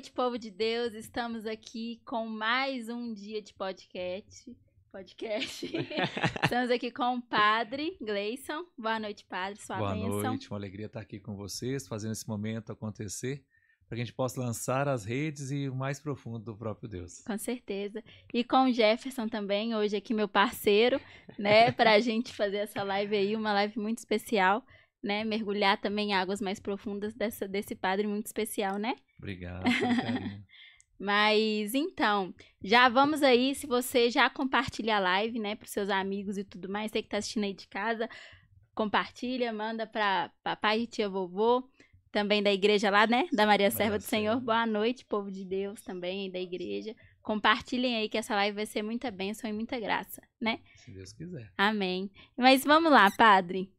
Boa noite, povo de Deus. Estamos aqui com mais um dia de podcast. Podcast. Estamos aqui com o Padre Gleison. Boa noite, Padre. Sua Boa bênção. noite, uma alegria estar aqui com vocês, fazendo esse momento acontecer, para que a gente possa lançar as redes e o mais profundo do próprio Deus. Com certeza. E com o Jefferson também, hoje aqui meu parceiro, né, para a gente fazer essa live aí, uma live muito especial, né, mergulhar também em águas mais profundas dessa, desse padre muito especial, né? Obrigado. Mas então, já vamos aí, se você já compartilha a live, né, para seus amigos e tudo mais, você que tá assistindo aí de casa, compartilha, manda para papai e tia vovô, também da igreja lá, né, da Maria Serva do Senhor. Serva. Boa noite, povo de Deus também da igreja. Compartilhem aí que essa live vai ser muita bênção e muita graça, né? Se Deus quiser. Amém. Mas vamos lá, padre.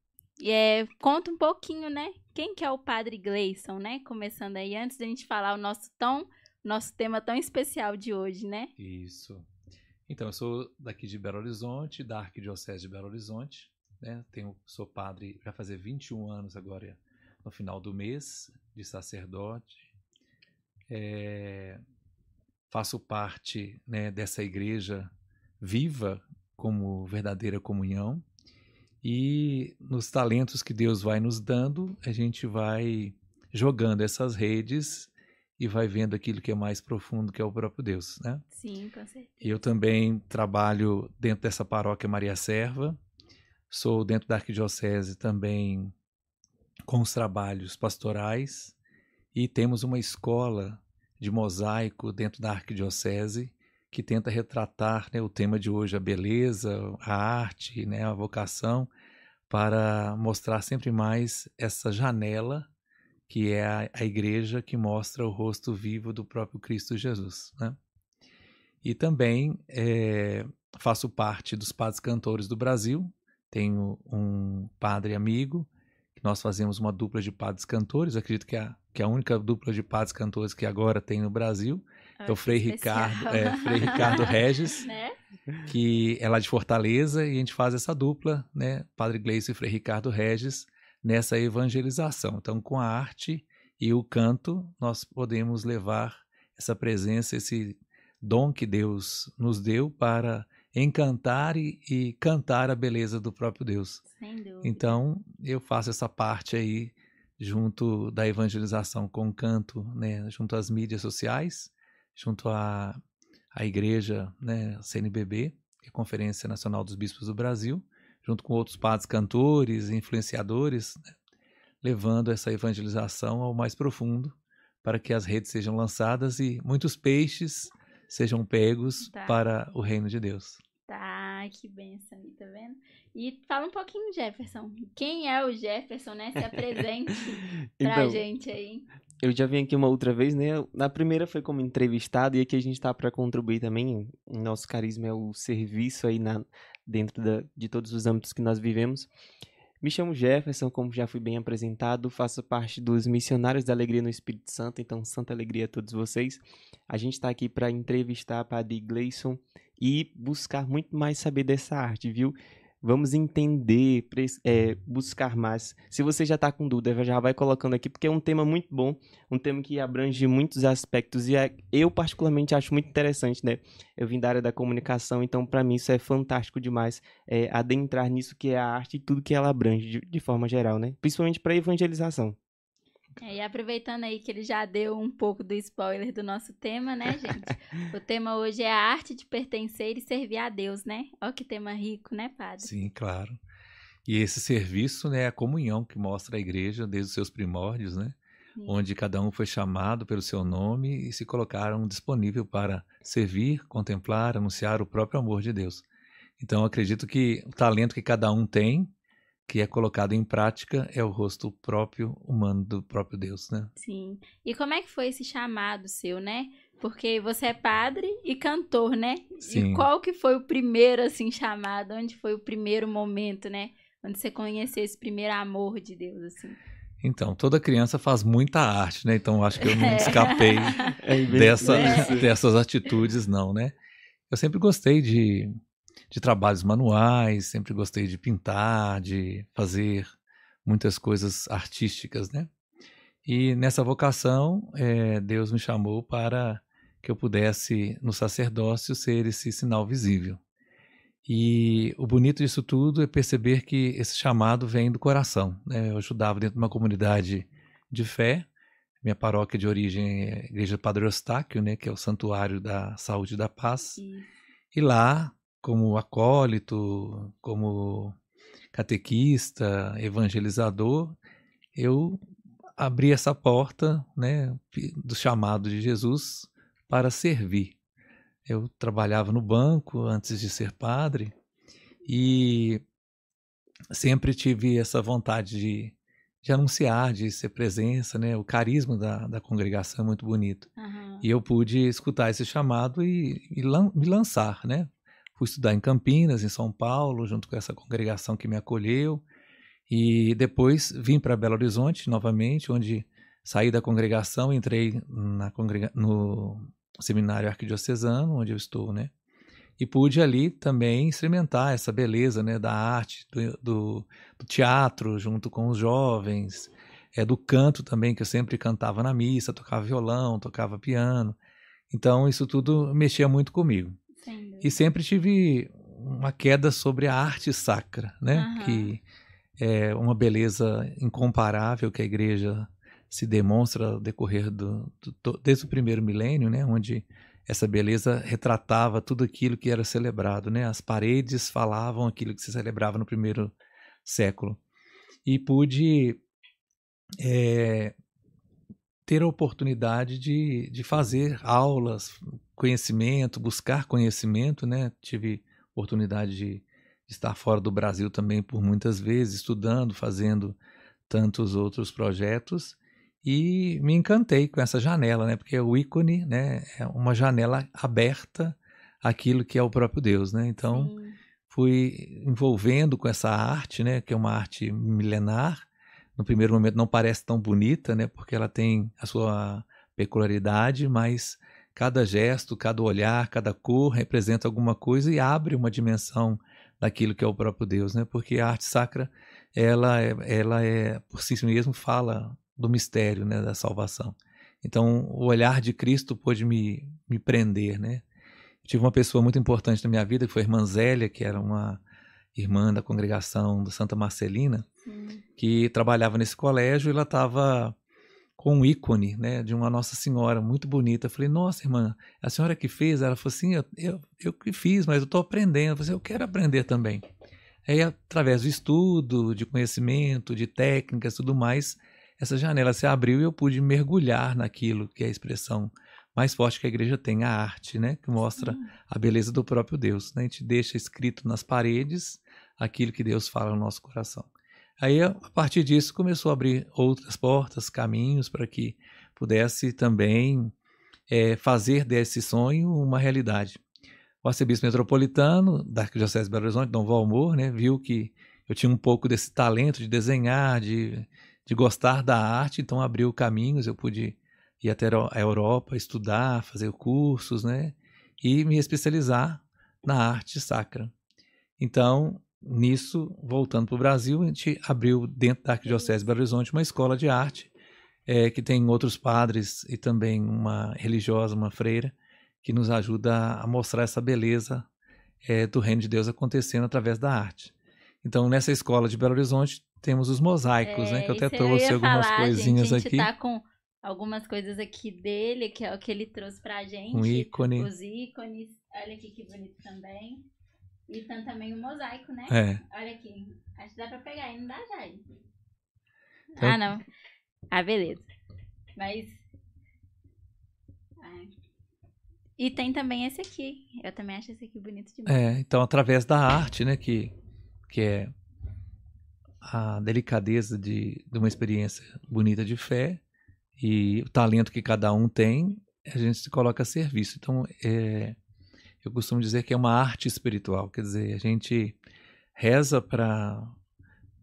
É, conta um pouquinho, né? Quem que é o padre Gleison, né? Começando aí, antes da gente falar o nosso tão, nosso tema tão especial de hoje, né? Isso. Então, eu sou daqui de Belo Horizonte, da Arquidiocese de Belo Horizonte, né? Tenho, sou padre, vai fazer 21 anos agora, no final do mês, de sacerdote. É, faço parte né, dessa igreja viva como verdadeira comunhão. E nos talentos que Deus vai nos dando, a gente vai jogando essas redes e vai vendo aquilo que é mais profundo, que é o próprio Deus, né? Sim, com certeza. Eu também trabalho dentro dessa paróquia Maria Serva, sou dentro da arquidiocese também com os trabalhos pastorais e temos uma escola de mosaico dentro da arquidiocese que tenta retratar né, o tema de hoje, a beleza, a arte, né, a vocação, para mostrar sempre mais essa janela que é a, a igreja que mostra o rosto vivo do próprio Cristo Jesus. Né? E também é, faço parte dos padres cantores do Brasil, tenho um padre amigo, que nós fazemos uma dupla de padres cantores, acredito que é, a, que é a única dupla de padres cantores que agora tem no Brasil, Ah, é o que Frei especial. Ricardo, é, Frei Ricardo Regis, né? que é lá de Fortaleza, e a gente faz essa dupla, né, Padre Gleison e Frei Ricardo Regis, nessa evangelização. Então, com a arte e o canto, nós podemos levar essa presença, esse dom que Deus nos deu para encantar e, e cantar a beleza do próprio Deus. Sem dúvida. Então, eu faço essa parte aí junto da evangelização com o canto, né, junto às mídias sociais, junto à, à igreja, né, CNBB, que é a Conferência Nacional dos Bispos do Brasil, junto com outros padres cantores, influenciadores, né, levando essa evangelização ao mais profundo para que as redes sejam lançadas e muitos peixes sejam pegos Tá. para o reino de Deus. Tá, que benção aí, tá vendo? E fala um pouquinho, Jefferson. Quem é o Jefferson, né? Se apresente pra Então, gente aí. eu já vim aqui uma outra vez, né? Na primeira foi como entrevistado e aqui a gente tá para contribuir também. Nosso carisma é o serviço aí na, dentro da, de todos os âmbitos que nós vivemos. Me chamo Jefferson, como já fui bem apresentado, faço parte dos Missionários da Alegria no Espírito Santo, então Santa Alegria a todos vocês. A gente está aqui para entrevistar Padre Gleison e buscar muito mais saber dessa arte, viu? Vamos entender, é, buscar mais. Se você já está com dúvida, já vai colocando aqui, porque é um tema muito bom, um tema que abrange muitos aspectos e é- eu particularmente acho muito interessante, né? Eu vim da área da comunicação, então para mim isso é fantástico demais, é, adentrar nisso que é a arte e tudo que ela abrange de, de forma geral, né? Principalmente para evangelização. É, e aproveitando aí que ele já deu um pouco do spoiler do nosso tema, né, gente? o tema hoje é a arte de pertencer e servir a Deus, né? Ó que tema rico, né, padre? Sim, claro. E esse serviço né, é a comunhão que mostra a igreja desde os seus primórdios, né? Sim. Onde cada um foi chamado pelo seu nome e se colocaram disponível para servir, contemplar, anunciar o próprio amor de Deus. Então, acredito que o talento que cada um tem, que é colocado em prática, é o rosto próprio humano do próprio Deus, né? Sim. E como é que foi esse chamado seu, né? Porque você é padre e cantor, né? Sim. E qual que foi o primeiro, assim, chamado? Onde foi o primeiro momento, né? Onde você conheceu esse primeiro amor de Deus, assim. Então, toda criança faz muita arte, né? Então, acho que eu não É. escapei É bem dessa, isso. dessas atitudes, não, né? Eu sempre gostei de, de trabalhos manuais, sempre gostei de pintar, de fazer muitas coisas artísticas, né? E nessa vocação, é, Deus me chamou para que eu pudesse, no sacerdócio, ser esse sinal visível. E o bonito disso tudo é perceber que esse chamado vem do coração. Né? Eu ajudava dentro de uma comunidade de fé. Minha paróquia de origem é a Igreja Padre Eustáquio, né? que é o Santuário da Saúde e da Paz. Sim. E lá, como acólito, como catequista, evangelizador, eu abri essa porta né, do chamado de Jesus para servir. Eu trabalhava no banco antes de ser padre e sempre tive essa vontade de, de anunciar, de ser presença, né? O carisma da, da congregação é muito bonito. Uhum. E eu pude escutar esse chamado e, e lan, me lançar, né? Fui estudar em Campinas, em São Paulo, junto com essa congregação que me acolheu. E depois vim para Belo Horizonte novamente, onde saí da congregação, entrei na congrega no seminário arquidiocesano, onde eu estou, né? E pude ali também experimentar essa beleza, né, da arte, do, do, do teatro, junto com os jovens, é do canto também, que eu sempre cantava na missa, tocava violão, tocava piano. Então, isso tudo mexia muito comigo. Sim. E sempre tive uma queda sobre a arte sacra, né? Uhum. Que é uma beleza incomparável que a igreja se demonstra ao decorrer do, do, desde o primeiro milênio, né, onde essa beleza retratava tudo aquilo que era celebrado, né? As paredes falavam aquilo que se celebrava no primeiro século. E pude é, ter a oportunidade de, de fazer aulas, conhecimento, buscar conhecimento, né? Tive oportunidade de estar fora do Brasil também por muitas vezes, estudando, fazendo tantos outros projetos e me encantei com essa janela, né? Porque o ícone, né, é uma janela aberta àquilo que é o próprio Deus, né? Então, Sim. fui envolvendo com essa arte, né, que é uma arte milenar. No primeiro momento não parece tão bonita, né, porque ela tem a sua peculiaridade, mas cada gesto, cada olhar, cada cor representa alguma coisa e abre uma dimensão daquilo que é o próprio Deus, né? Porque a arte sacra, ela é, ela é por si mesmo fala do mistério, né, da salvação. Então, o olhar de Cristo pôde me, me prender, né? tive uma pessoa muito importante na minha vida, que foi a irmã Zélia, que era uma irmã da congregação do Santa Marcelina, Sim. que trabalhava nesse colégio e ela estava com um ícone né, de uma Nossa Senhora muito bonita. Eu falei, nossa, irmã, a senhora que fez? Ela falou assim, eu, eu, eu que fiz, mas eu estou aprendendo. Eu falei, assim, eu quero aprender também. Aí, através do estudo, de conhecimento, de técnicas tudo mais, essa janela se abriu e eu pude mergulhar naquilo que é a expressão mais forte que a igreja tem, a arte, né? que mostra Sim. a beleza do próprio Deus. Né? A gente deixa escrito nas paredes aquilo que Deus fala no nosso coração. Aí, a partir disso, começou a abrir outras portas, caminhos para que pudesse também é, fazer desse sonho uma realidade. O arcebispo metropolitano da Arquidiocese de Belo Horizonte, Dom Valmor, né, viu que eu tinha um pouco desse talento de desenhar, de, de gostar da arte, então abriu caminhos, eu pude ir até a Europa, estudar, fazer cursos, né, e me especializar na arte sacra. Então, nisso, voltando para o Brasil, a gente abriu dentro da Arquidiocese de Belo Horizonte uma escola de arte, é, que tem outros padres e também uma religiosa, uma freira, que nos ajuda a mostrar essa beleza é, do reino de Deus acontecendo através da arte. Então, nessa escola de Belo Horizonte, temos os mosaicos, é, né? Que eu até trouxe eu algumas falar, coisinhas gente, a gente aqui. Tá com algumas coisas aqui dele, que é o que ele trouxe pra gente. Um ícone. Os ícones. Olha aqui que bonito também. E tem também o um mosaico, né? É. Olha aqui. Acho que dá pra pegar aí, não dá já. Então... Ah, não. Ah, beleza. Mas. E tem também esse aqui. Eu também acho esse aqui bonito demais. É, então através da arte, né, que, que é a delicadeza de, de uma experiência bonita de fé e o talento que cada um tem, a gente se coloca a serviço. Então, é, eu costumo dizer que é uma arte espiritual, quer dizer, a gente reza para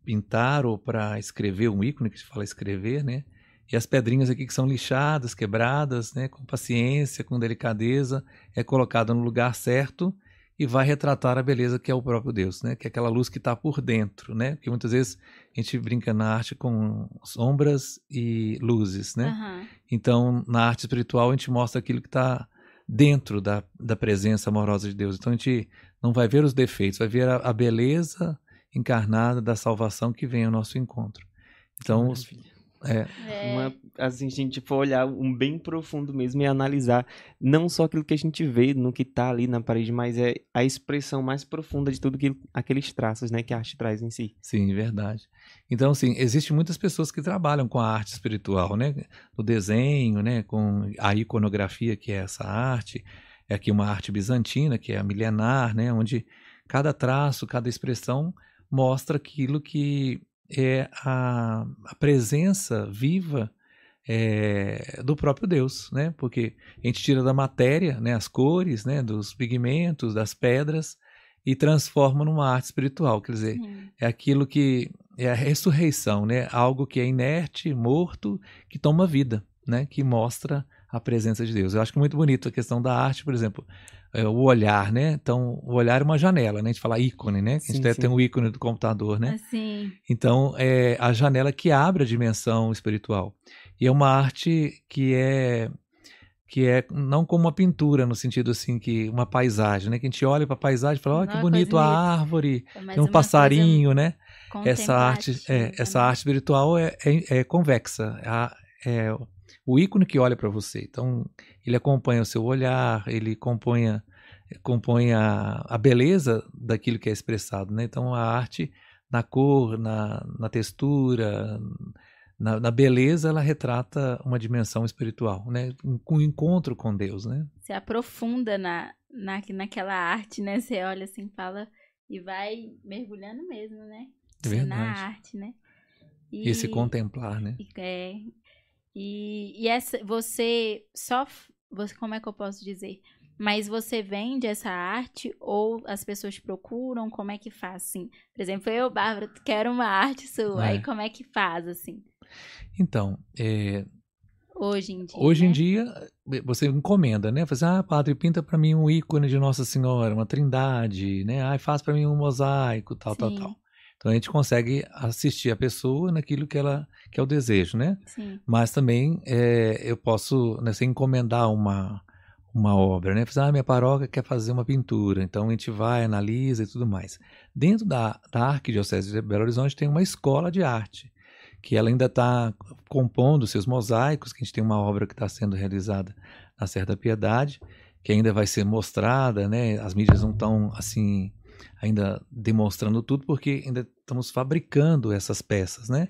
pintar ou para escrever um ícone, que se fala escrever, né? E as pedrinhas aqui que são lixadas, quebradas, né, com paciência, com delicadeza, é colocada no lugar certo e vai retratar a beleza que é o próprio Deus, né? Que é aquela luz que está por dentro, né? Porque muitas vezes a gente brinca na arte com sombras e luzes, né? Aham. Então, na arte espiritual, a gente mostra aquilo que está dentro da, da presença amorosa de Deus. Então, a gente não vai ver os defeitos, vai ver a, a beleza encarnada da salvação que vem ao nosso encontro. Então, os-. É, É, Uma, assim, se a gente for olhar um bem profundo mesmo e analisar não só aquilo que a gente vê no que tá ali na parede, mas é a expressão mais profunda de tudo que, aqueles traços, né, que a arte traz em si. sim, verdade. Então, assim, existem muitas pessoas que trabalham com a arte espiritual, né? No desenho, né? Com a iconografia, que é essa arte. É aqui uma arte bizantina, que é a milenar, né? Onde cada traço, cada expressão mostra aquilo que é a, a presença viva é, do próprio Deus, né? Porque a gente tira da matéria, né? As cores, né? Dos pigmentos, das pedras e transforma numa arte espiritual. Quer dizer, sim. é aquilo que é a ressurreição, né? Algo que é inerte, morto, que toma vida, né? Que mostra a presença de Deus. Eu acho que é muito bonito a questão da arte, por exemplo, é, o olhar, né? Então, o olhar é uma janela, né? A gente fala ícone, né? Que a gente Sim, até sim. tem um ícone do computador, né? Assim, Então, é a janela que abre a dimensão espiritual. E é uma arte que é que é não como uma pintura no sentido assim que uma paisagem, né? Que a gente olha para a paisagem e fala, olha que coisa bonito a árvore, é tem um passarinho, né? essa arte, é, essa arte espiritual é, é, é convexa. A- É, o ícone que olha para você. Então, ele acompanha o seu olhar, ele acompanha, compõe a, a beleza daquilo que é expressado. Né? Então, a arte, na cor, na, na textura, na, na beleza, ela retrata uma dimensão espiritual, né? um, encontro com Deus. Né? Você aprofunda na, na, naquela arte, né? Você olha assim, fala e vai mergulhando mesmo, né? É na verdade. arte, né? E se contemplar, né? E, é, e, e essa, você só, você, como é que eu posso dizer? Mas você vende essa arte ou as pessoas procuram? Como é que faz, assim? Por exemplo, eu, Bárbara, quero uma arte sua. É. Aí como é que faz, assim? Então, é, Hoje em dia, Hoje em né? dia, eh, você encomenda, né? Faz, ah, padre, pinta para mim um ícone de Nossa Senhora, uma trindade, né? Ah, faz para mim um mosaico, tal, tal, Sim. tal. Então a gente consegue assistir a pessoa naquilo que ela que é o desejo, né? Sim, Mas também eh, eu posso, né, você encomendar uma uma obra, né? Ah, minha paróquia quer fazer uma pintura, então a gente vai, analisa e tudo mais. Dentro da, da Arquidiocese de Belo Horizonte tem uma escola de arte, que ela ainda está compondo seus mosaicos, que a gente tem uma obra que está sendo realizada na Serra da Piedade, que ainda vai ser mostrada, né? As mídias não estão assim ainda demonstrando tudo, porque ainda estamos fabricando essas peças, né?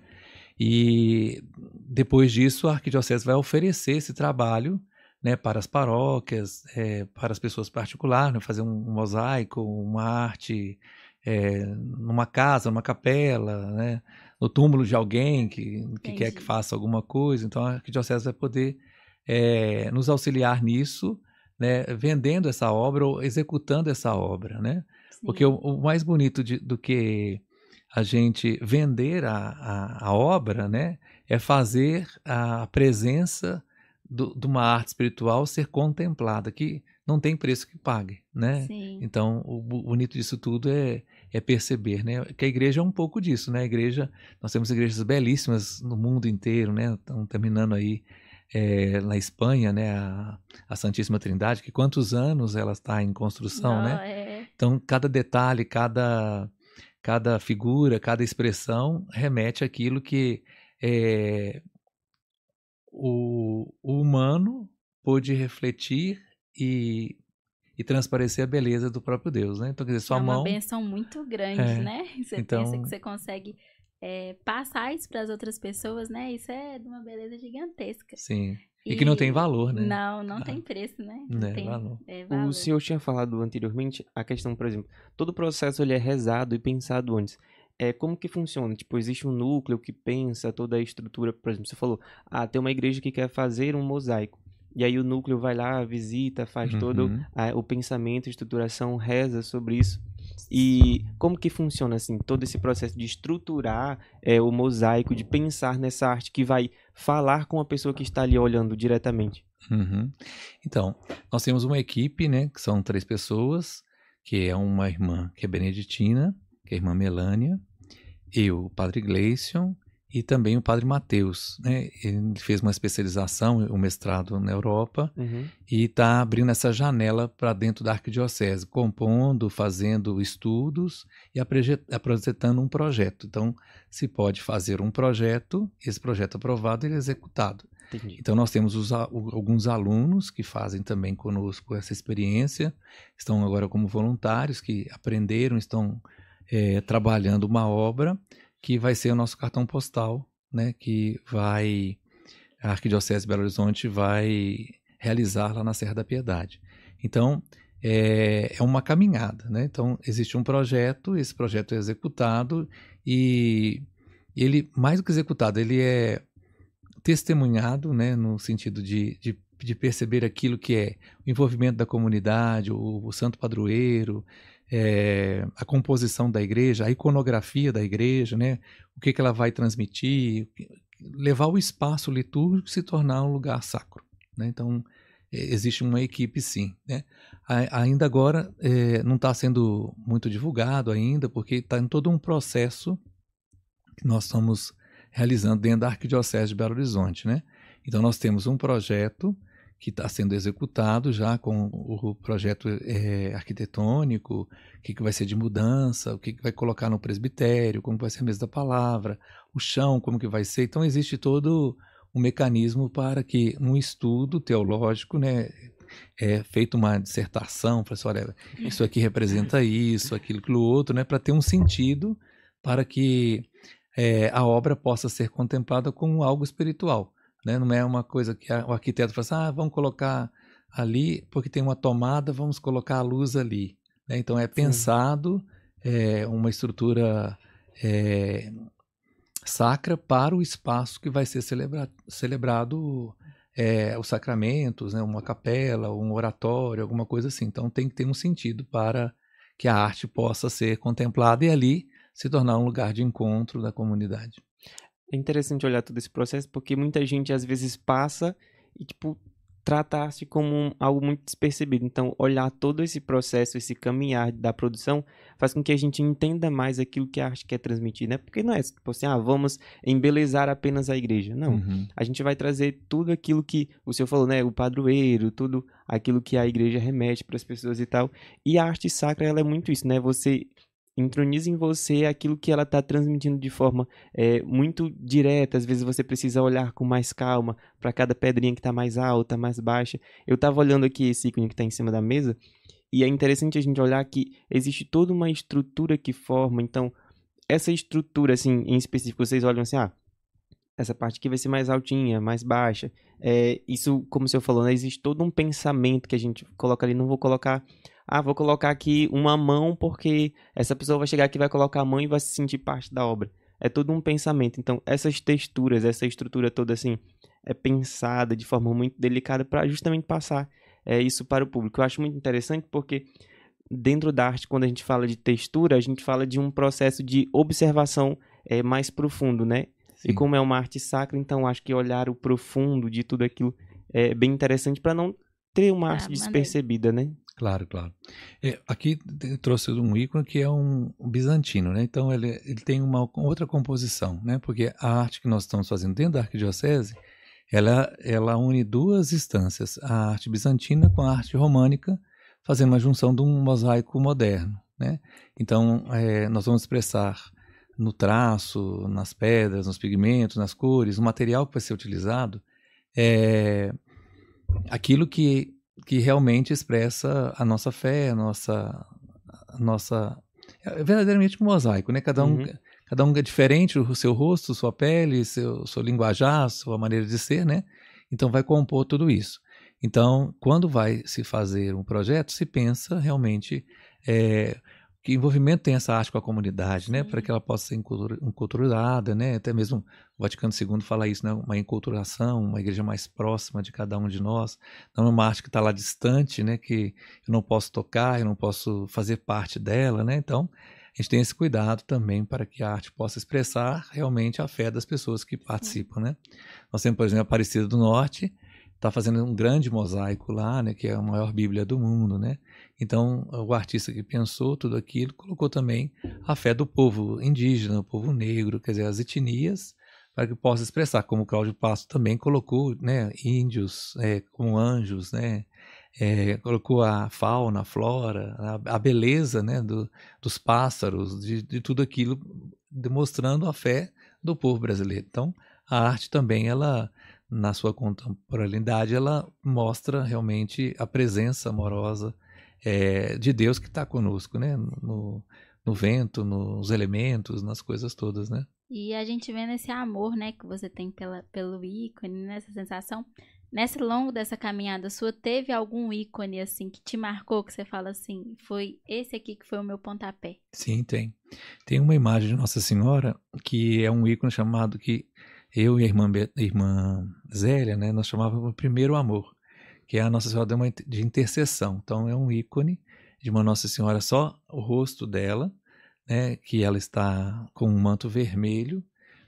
E depois disso a Arquidiocese vai oferecer esse trabalho né, para as paróquias, eh, para as pessoas particulares, né, fazer um mosaico, uma arte eh, numa casa, numa capela, né, no túmulo de alguém que, que quer que faça alguma coisa. Então a Arquidiocese vai poder eh, nos auxiliar nisso, né, vendendo essa obra ou executando essa obra, né? Sim. Porque o, o mais bonito de- do que a gente vender a, a, a obra, né, é fazer a presença do- de uma arte espiritual ser contemplada, que não tem preço que pague, né? Sim. Então, o bonito disso tudo é, é perceber, né? Que a igreja é um pouco disso, né? A igreja, nós temos igrejas belíssimas no mundo inteiro, né? Estão terminando aí eh, na Espanha, né? A, a Santíssima Trindade, que quantos anos ela está em construção, Não, né? é- Então, cada detalhe, cada, cada figura, cada expressão remete àquilo que eh, o, o humano pôde refletir e, e transparecer a beleza do próprio Deus, né? Então, quer dizer, sua é uma mão... benção muito grande, É, né? Você então- pensa que você consegue é, passar isso para as outras pessoas, né? Isso é de uma beleza gigantesca. Sim. E, que não tem valor, né? Não, não Ah. tem preço, né? Né, tem valor. é, valor. O senhor tinha falado anteriormente a questão, por exemplo, todo o processo ele é rezado e pensado antes. É, como que funciona? Tipo, existe um núcleo que pensa toda a estrutura, por exemplo, você falou, ah, tem uma igreja que quer fazer um mosaico. E aí o núcleo vai lá, visita, faz todo Uhum. a- o pensamento, a estruturação, reza sobre isso. E como que funciona assim todo esse processo de estruturar é, o mosaico, de pensar nessa arte que vai falar com a pessoa que está ali olhando diretamente? Uhum. Então, nós temos uma equipe, né, que são três pessoas, que é uma irmã que é beneditina, que é a irmã Melânia, eu, o padre Gleison e também o padre Mateus. Né? Ele fez uma especialização, o um mestrado na Europa, uhum. e está abrindo essa janela para dentro da arquidiocese, compondo, fazendo estudos e apresentando um projeto. Então, se pode fazer um projeto, esse projeto aprovado ele é executado. Entendi. Então, nós temos os, alguns alunos que fazem também conosco essa experiência, estão agora como voluntários, que aprenderam, estão é, trabalhando uma obra que vai ser o nosso cartão postal, né, que vai a Arquidiocese de Belo Horizonte vai realizar lá na Serra da Piedade. Então, é, é uma caminhada, né? Então, existe um projeto, esse projeto é executado e ele, mais do que executado, ele é testemunhado, né, no sentido de, de, de perceber aquilo que é o envolvimento da comunidade, o, o santo padroeiro, é, a composição da igreja, a iconografia da igreja, né? o que, que ela vai transmitir, levar o espaço litúrgico se tornar um lugar sacro. Né? Então, é, existe uma equipe sim. Né? Ainda agora é, não está sendo muito divulgado ainda, porque está em todo um processo que nós estamos realizando dentro da Arquidiocese de Belo Horizonte. Né? Então, nós temos um projeto que está sendo executado já com o projeto é, arquitetônico, o que, que vai ser de mudança, o que, que vai colocar no presbitério, como vai ser a mesa da palavra, o chão, como que vai ser. Então existe todo um mecanismo para que num estudo teológico, né, é feita uma dissertação, para assim, olha, isso aqui representa isso, aquilo, aquilo outro, né, para ter um sentido para que é, a obra possa ser contemplada como algo espiritual. Né? Não é uma coisa que o arquiteto fala assim, ah, vamos colocar ali, porque tem uma tomada, vamos colocar a luz ali. Né? Então é pensado é, uma estrutura é, sacra para o espaço que vai ser celebra celebrado é, os sacramentos, né? uma capela, um oratório, alguma coisa assim. Então tem que ter um sentido para que a arte possa ser contemplada e ali se tornar um lugar de encontro da comunidade. É interessante olhar todo esse processo porque muita gente às vezes passa e, tipo, trata a arte como um, algo muito despercebido. Então, olhar todo esse processo, esse caminhar da produção, faz com que a gente entenda mais aquilo que a arte quer transmitir, né? Porque não é tipo assim, ah, vamos embelezar apenas a igreja. Não. Uhum. A gente vai trazer tudo aquilo que o senhor falou, né? O padroeiro, tudo aquilo que a igreja remete para as pessoas e tal. E a arte sacra, ela é muito isso, né? Você introniza em você aquilo que ela está transmitindo de forma é, muito direta. Às vezes você precisa olhar com mais calma para cada pedrinha que está mais alta, mais baixa. Eu estava olhando aqui esse ícone que está em cima da mesa e é interessante a gente olhar que existe toda uma estrutura que forma. Então, essa estrutura, assim, em específico, vocês olham assim, ah, essa parte aqui vai ser mais altinha, mais baixa. É, isso, como o senhor falou, né, existe todo um pensamento que a gente coloca ali. Não vou colocar ah, vou colocar aqui uma mão porque essa pessoa vai chegar aqui, vai colocar a mão e vai se sentir parte da obra. É todo um pensamento. Então, essas texturas, essa estrutura toda assim, é pensada de forma muito delicada para justamente passar é, isso para o público. Eu acho muito interessante porque dentro da arte, quando a gente fala de textura, a gente fala de um processo de observação é, mais profundo, né? Sim. E como é uma arte sacra, então acho que olhar o profundo de tudo aquilo é bem interessante para não ter uma ah, arte despercebida, né? Claro, claro. É, aqui trouxe um ícone que é um, bizantino, né? Então ele, ele tem uma outra composição, né? Porque a arte que nós estamos fazendo dentro da arquidiocese, ela, ela une duas instâncias, a arte bizantina com a arte românica, fazendo uma junção de um mosaico moderno, né? Então é, nós vamos expressar no traço, nas pedras, nos pigmentos, nas cores, o material que vai ser utilizado é aquilo que que realmente expressa a nossa fé, a nossa, a nossa é verdadeiramente um mosaico, né? Cada um, uhum. cada um é diferente, o seu rosto, sua pele, seu, seu linguajar, sua maneira de ser, né? Então vai compor tudo isso. Então, quando vai se fazer um projeto, se pensa realmente é, que envolvimento tem essa arte com a comunidade, né? Para que ela possa ser enculturada, né? Até mesmo o Vaticano II fala isso, né? Uma enculturação, uma igreja mais próxima de cada um de nós. Não é uma arte que está lá distante, né? Que eu não posso tocar, eu não posso fazer parte dela, né? Então, a gente tem esse cuidado também para que a arte possa expressar realmente a fé das pessoas que participam, né? Nós temos, por exemplo, a Aparecida do Norte, está fazendo um grande mosaico lá, né, que é a maior Bíblia do mundo, né? Então, o artista que pensou tudo aquilo colocou também a fé do povo indígena, o povo negro, quer dizer, as etnias, para que possa expressar, como Cláudio Passo também colocou, né, índios é, como anjos, né? É, colocou a fauna, a flora, a, a beleza, né, do, dos pássaros, de, de tudo aquilo, demonstrando a fé do povo brasileiro. Então, a arte também ela na sua contemporaneidade, ela mostra realmente a presença amorosa é, de Deus que está conosco, né? No, no vento, nos elementos, nas coisas todas, né? E a gente vendo esse amor, né, que você tem pela, pelo ícone, nessa sensação. Nesse longo dessa caminhada sua, teve algum ícone, assim, que te marcou, que você fala assim, foi esse aqui que foi o meu pontapé? Sim, tem. Tem uma imagem de Nossa Senhora que é um ícone chamado que eu e a irmã, irmã Zélia, né, nós chamávamos o primeiro amor, que é a Nossa Senhora de intercessão. Então é um ícone de uma Nossa Senhora só o rosto dela, né, que ela está com um manto vermelho,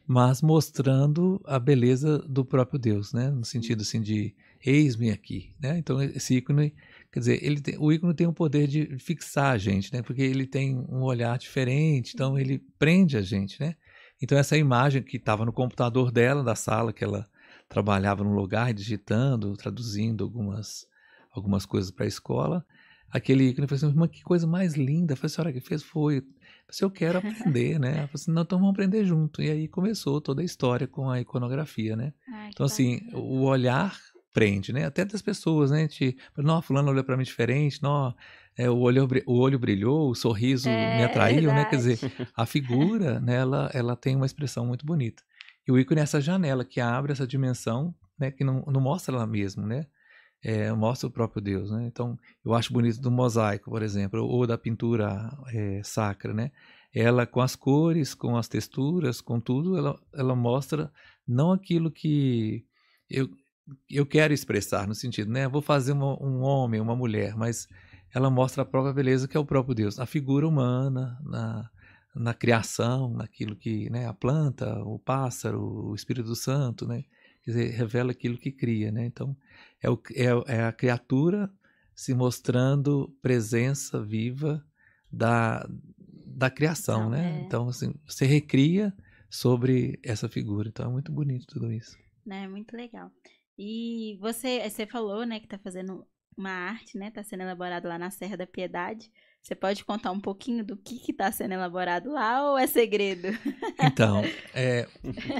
mas mostrando a beleza do próprio Deus, né, no sentido assim de eis-me aqui, né? Então esse ícone, quer dizer, ele tem, o ícone tem o poder de fixar a gente, né? Porque ele tem um olhar diferente, então ele prende a gente, né? Então essa imagem que estava no computador dela, da sala que ela trabalhava no lugar, digitando, traduzindo algumas, algumas coisas para a escola, aquele ícone, eu assim, mas que coisa mais linda, falei, a senhora que fez foi, falei, eu quero aprender, né? Ela falou assim, não, então vamos aprender junto, e aí começou toda a história com a iconografia, né? Ai, então assim, o olhar prende, né? Até das pessoas, né? A gente, não, fulano olhou para mim diferente, não, é, o, olho, o olho brilhou, o sorriso é, me atraiu, né? Quer dizer, a figura, né, ela, ela tem uma expressão muito bonita. E o ícone é essa janela que abre essa dimensão, né, que não, não mostra ela mesmo, né? É, mostra o próprio Deus, né? Então, eu acho bonito do mosaico, por exemplo, ou da pintura é, sacra, né? Ela com as cores, com as texturas, com tudo, ela, ela mostra não aquilo que eu, eu quero expressar no sentido, né? Vou fazer uma, um homem, uma mulher, mas ela mostra a própria beleza que é o próprio Deus, a figura humana, na, na criação, naquilo que, né, a planta, o pássaro, o Espírito Santo, né, quer dizer, revela aquilo que cria, né, então é, o, é, é a criatura se mostrando presença viva da, da criação, Não, né, é... então assim, você recria sobre essa figura, então é muito bonito tudo isso. É muito legal. E você, você falou, né, que está fazendo uma arte, né? Está sendo elaborado lá na Serra da Piedade. Você pode contar um pouquinho do que está sendo elaborado lá ou é segredo? Então, é,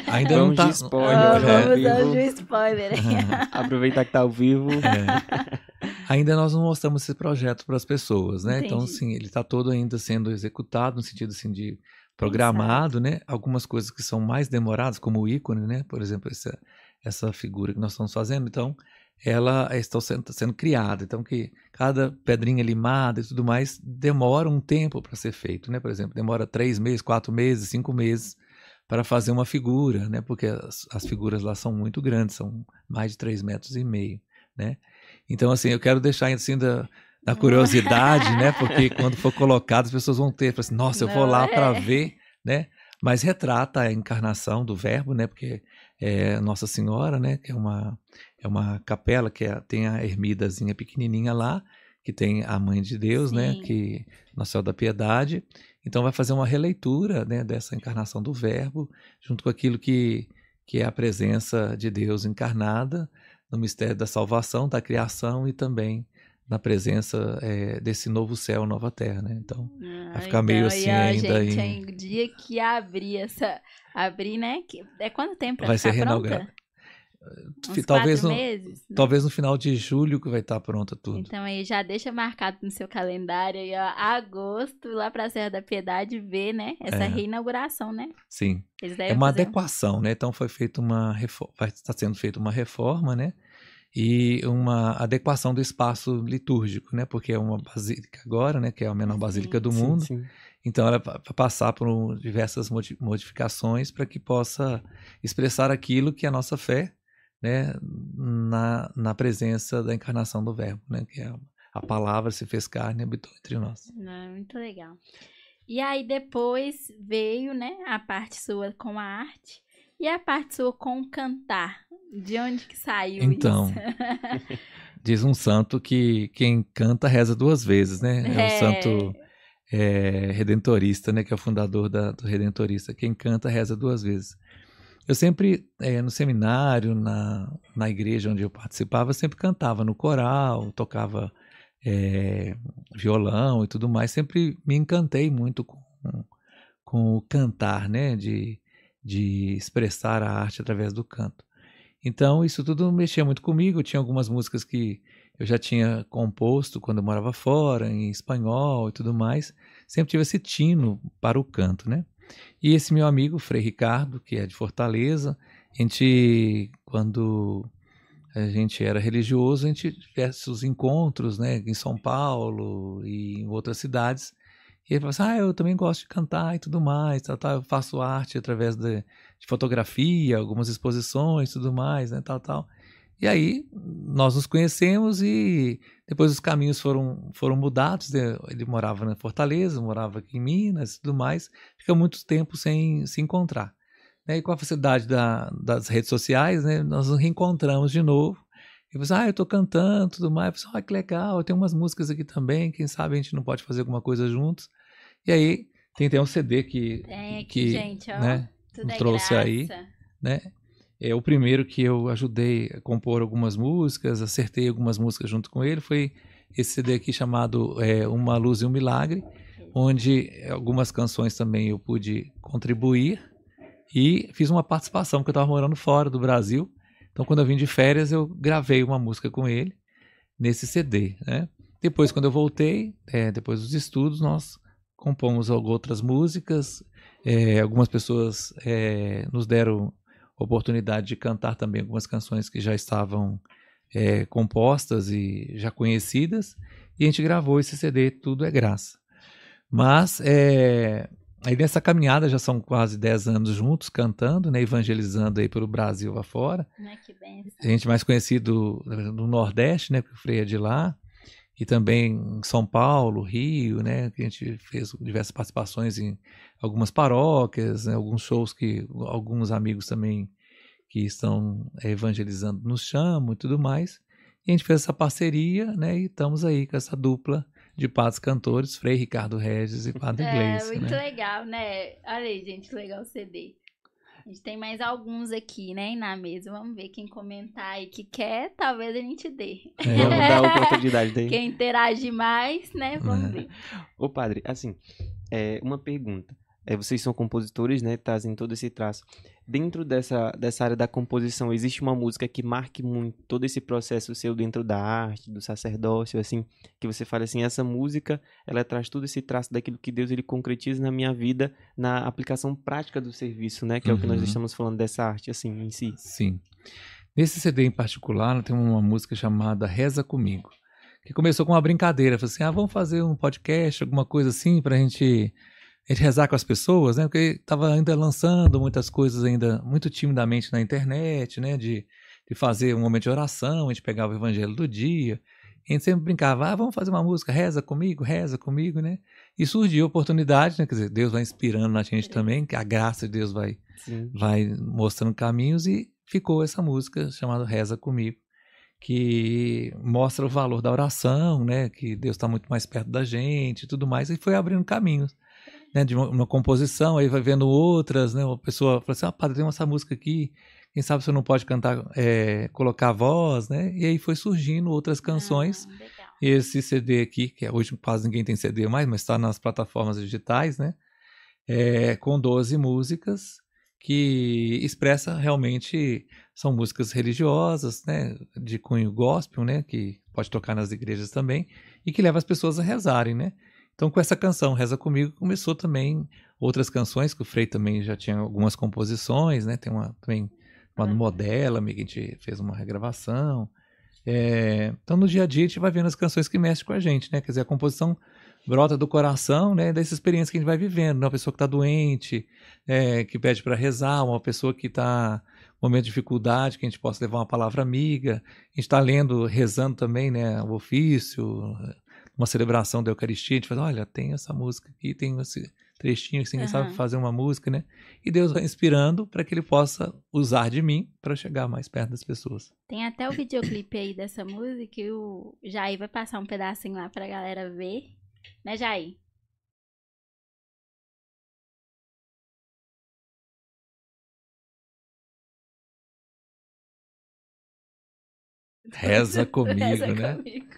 ainda vamos não está... spoiler. Oh, vamos dar um spoiler. Aproveitar que está ao vivo. É. Ainda nós não mostramos esse projeto para as pessoas, né? Então, Entendi. Então, assim, ele está todo ainda sendo executado no sentido assim de programado, Exato. né? Algumas coisas que são mais demoradas, como o ícone, né? Por exemplo, essa, essa figura que nós estamos fazendo. Então, ela está sendo, sendo criada. Então, que cada pedrinha limada e tudo mais demora um tempo para ser feito, né? Por exemplo, demora três meses, quatro meses, cinco meses para fazer uma figura, né? Porque as, as figuras lá são muito grandes, são mais de três metros e meio, né? Então, assim, eu quero deixar assim da, da curiosidade, né? Porque quando for colocado, as pessoas vão ter, assim, nossa, eu vou lá para é. ver, né? Mas retrata a encarnação do verbo, né? Porque é Nossa Senhora, né? Que é uma é uma capela que é, tem a ermidazinha pequenininha lá, que tem a Mãe de Deus, né, Sim. né, que Nossa Senhora da Piedade. Então vai fazer uma releitura, né, dessa encarnação do Verbo, junto com aquilo que que é a presença de Deus encarnada no mistério da salvação, da criação e também na presença é, desse novo céu, nova terra, né? Então, ah, vai ficar então, meio assim ainda. Gente, em... dia que abrir essa, abrir, né? Que, é quanto tempo pra vai ser reinaugurado. Uns talvez no, meses, né? talvez no final de julho que vai estar pronta tudo. Então aí já deixa marcado no seu calendário aí, ó, agosto, lá pra Serra da Piedade, ver, né, essa é. reinauguração, né? Sim. É uma adequação, um... né? Então foi feita uma reforma, vai estar sendo feita uma reforma, né? E uma adequação do espaço litúrgico, né? Porque é uma basílica agora, né? Que é a menor sim, basílica do sim, mundo. Sim. Então ela vai passar por diversas modificações para que possa expressar aquilo que é a nossa fé né, na, na presença da encarnação do Verbo, né, que é a palavra se fez carne e habitou entre nós. Não, muito legal. E aí depois veio, né, a parte sua com a arte e a parte sua com o cantar. De onde que saiu Então, isso? diz um santo que quem canta reza duas vezes, né? É, É. o santo é, redentorista, né? Que é o fundador da, do redentorista. Quem canta reza duas vezes. Eu sempre, é, no seminário, na, na igreja onde eu participava, sempre cantava no coral, tocava é, violão e tudo mais. Sempre me encantei muito com, com o cantar, né? De, de expressar a arte através do canto. Então, isso tudo mexia muito comigo. Tinha algumas músicas que eu já tinha composto quando eu morava fora, em espanhol e tudo mais. Sempre tive esse tino para o canto, né? E esse meu amigo, Frei Ricardo, que é de Fortaleza, a gente, quando a gente era religioso, a gente tivesse os encontros, né, em São Paulo e em outras cidades. E ele falou assim, ah, eu também gosto de cantar e tudo mais, tal, tal. eu faço arte através de, de fotografia, algumas exposições tudo mais, né, tal, tal. E aí nós nos conhecemos e depois os caminhos foram, foram mudados. né? Ele morava na Fortaleza, morava aqui em Minas e tudo mais. Fica muito tempo sem se encontrar. né? E com a facilidade da, das redes sociais, né, nós nos reencontramos de novo. E você, ah, eu tô cantando tudo mais. Eu falei, ah, que legal, eu tenho umas músicas aqui também. Quem sabe a gente não pode fazer alguma coisa juntos. E aí tem até um CD que, Tem aqui, que gente, ó. né, tudo é trouxe aí. graça. né? É o primeiro que eu ajudei a compor algumas músicas, acertei algumas músicas junto com ele, foi esse CD aqui chamado é, Uma Luz e um Milagre, onde algumas canções também eu pude contribuir e fiz uma participação, porque eu estava morando fora do Brasil, então quando eu vim de férias eu gravei uma música com ele nesse CD, né? Depois, quando eu voltei, é, depois dos estudos, nós compomos outras músicas, é, algumas pessoas é, nos deram oportunidade de cantar também algumas canções que já estavam é, compostas e já conhecidas, e a gente gravou esse CD Tudo é Graça. Mas é, aí nessa caminhada já são quase 10 anos juntos cantando, né, evangelizando aí pelo Brasil afora. Que benção. A gente mais conhecido no Nordeste, né, porque o Frei é de lá, e também em São Paulo, Rio, né, que a gente fez diversas participações em algumas paróquias, né, alguns shows que alguns amigos também que estão evangelizando nos chamam e tudo mais. E a gente fez essa parceria, né, e estamos aí com essa dupla de padres cantores, Frei Ricardo Regis e Padre É, Gleice, muito né? legal, né? Olha aí, gente, que legal o CD. A gente tem mais alguns aqui, né, na mesa. Vamos ver quem comentar aí que quer, talvez a gente dê. É. Vamos dar a oportunidade daí. Quem interage mais, né? Vamos É. ver. Ô padre, assim, é, uma pergunta. É, vocês são compositores, né? Trazem todo esse traço. Dentro dessa, dessa área da composição, existe uma música que marque muito todo esse processo seu dentro da arte, do sacerdócio, assim, que você fala assim, essa música, ela traz todo esse traço daquilo que Deus ele concretiza na minha vida, na aplicação prática do serviço, né? Que é o que nós Uhum. estamos falando dessa arte, assim, em si. Sim. Nesse CD em particular, tem uma música chamada Reza Comigo, que começou com uma brincadeira. Falei assim, ah, vamos fazer um podcast, alguma coisa assim, pra gente, gente rezar com as pessoas, né? Porque estava ainda lançando muitas coisas ainda muito timidamente na internet, né? De, de fazer um momento de oração, a gente pegava o evangelho do dia. A gente sempre brincava, ah, vamos fazer uma música, reza comigo, reza comigo, né? E surgiu a oportunidade, né? Quer dizer, Deus vai inspirando na gente também, que a graça de Deus vai Sim. vai mostrando caminhos e ficou essa música chamada Reza Comigo, que mostra o valor da oração, né? Que Deus está muito mais perto da gente e tudo mais, e foi abrindo caminhos. Né, de uma, uma composição, aí vai vendo outras, né? Uma pessoa fala assim, ah, padre, tem essa música aqui, quem sabe você não pode cantar, é, colocar a voz, né? E aí foi surgindo outras canções. Ah. E esse CD aqui, que é- hoje quase ninguém tem CD mais, mas está nas plataformas digitais, né? É, com 12 músicas que expressa realmente são músicas religiosas, né, de cunho gospel, né, que pode tocar nas igrejas também e que leva as pessoas a rezarem, né? Então com essa canção Reza comigo começou também outras canções que o Frei também já tinha algumas composições, né? Tem uma também uma Ah. Modela, que a gente fez uma regravação. É, então no dia a dia a gente vai vendo as canções que mexem com a gente, né? Quer dizer, a composição brota do coração, né? Dessa experiência que a gente vai vivendo, né? Uma pessoa que está doente, é, que pede para rezar, uma pessoa que está um momento de dificuldade, que a gente possa levar uma palavra amiga. A gente está lendo, rezando também, né? O ofício, uma celebração da Eucaristia, a gente fala, olha, tem essa música aqui, tem esse, trechinho, assim, Aham. sabe fazer uma música, né? E Deus vai inspirando para que ele possa usar de mim para chegar mais perto das pessoas. Tem até o videoclipe aí dessa música e o Jair vai passar um pedacinho lá pra galera ver. Né, Jair? Reza comigo, Reza né? comigo.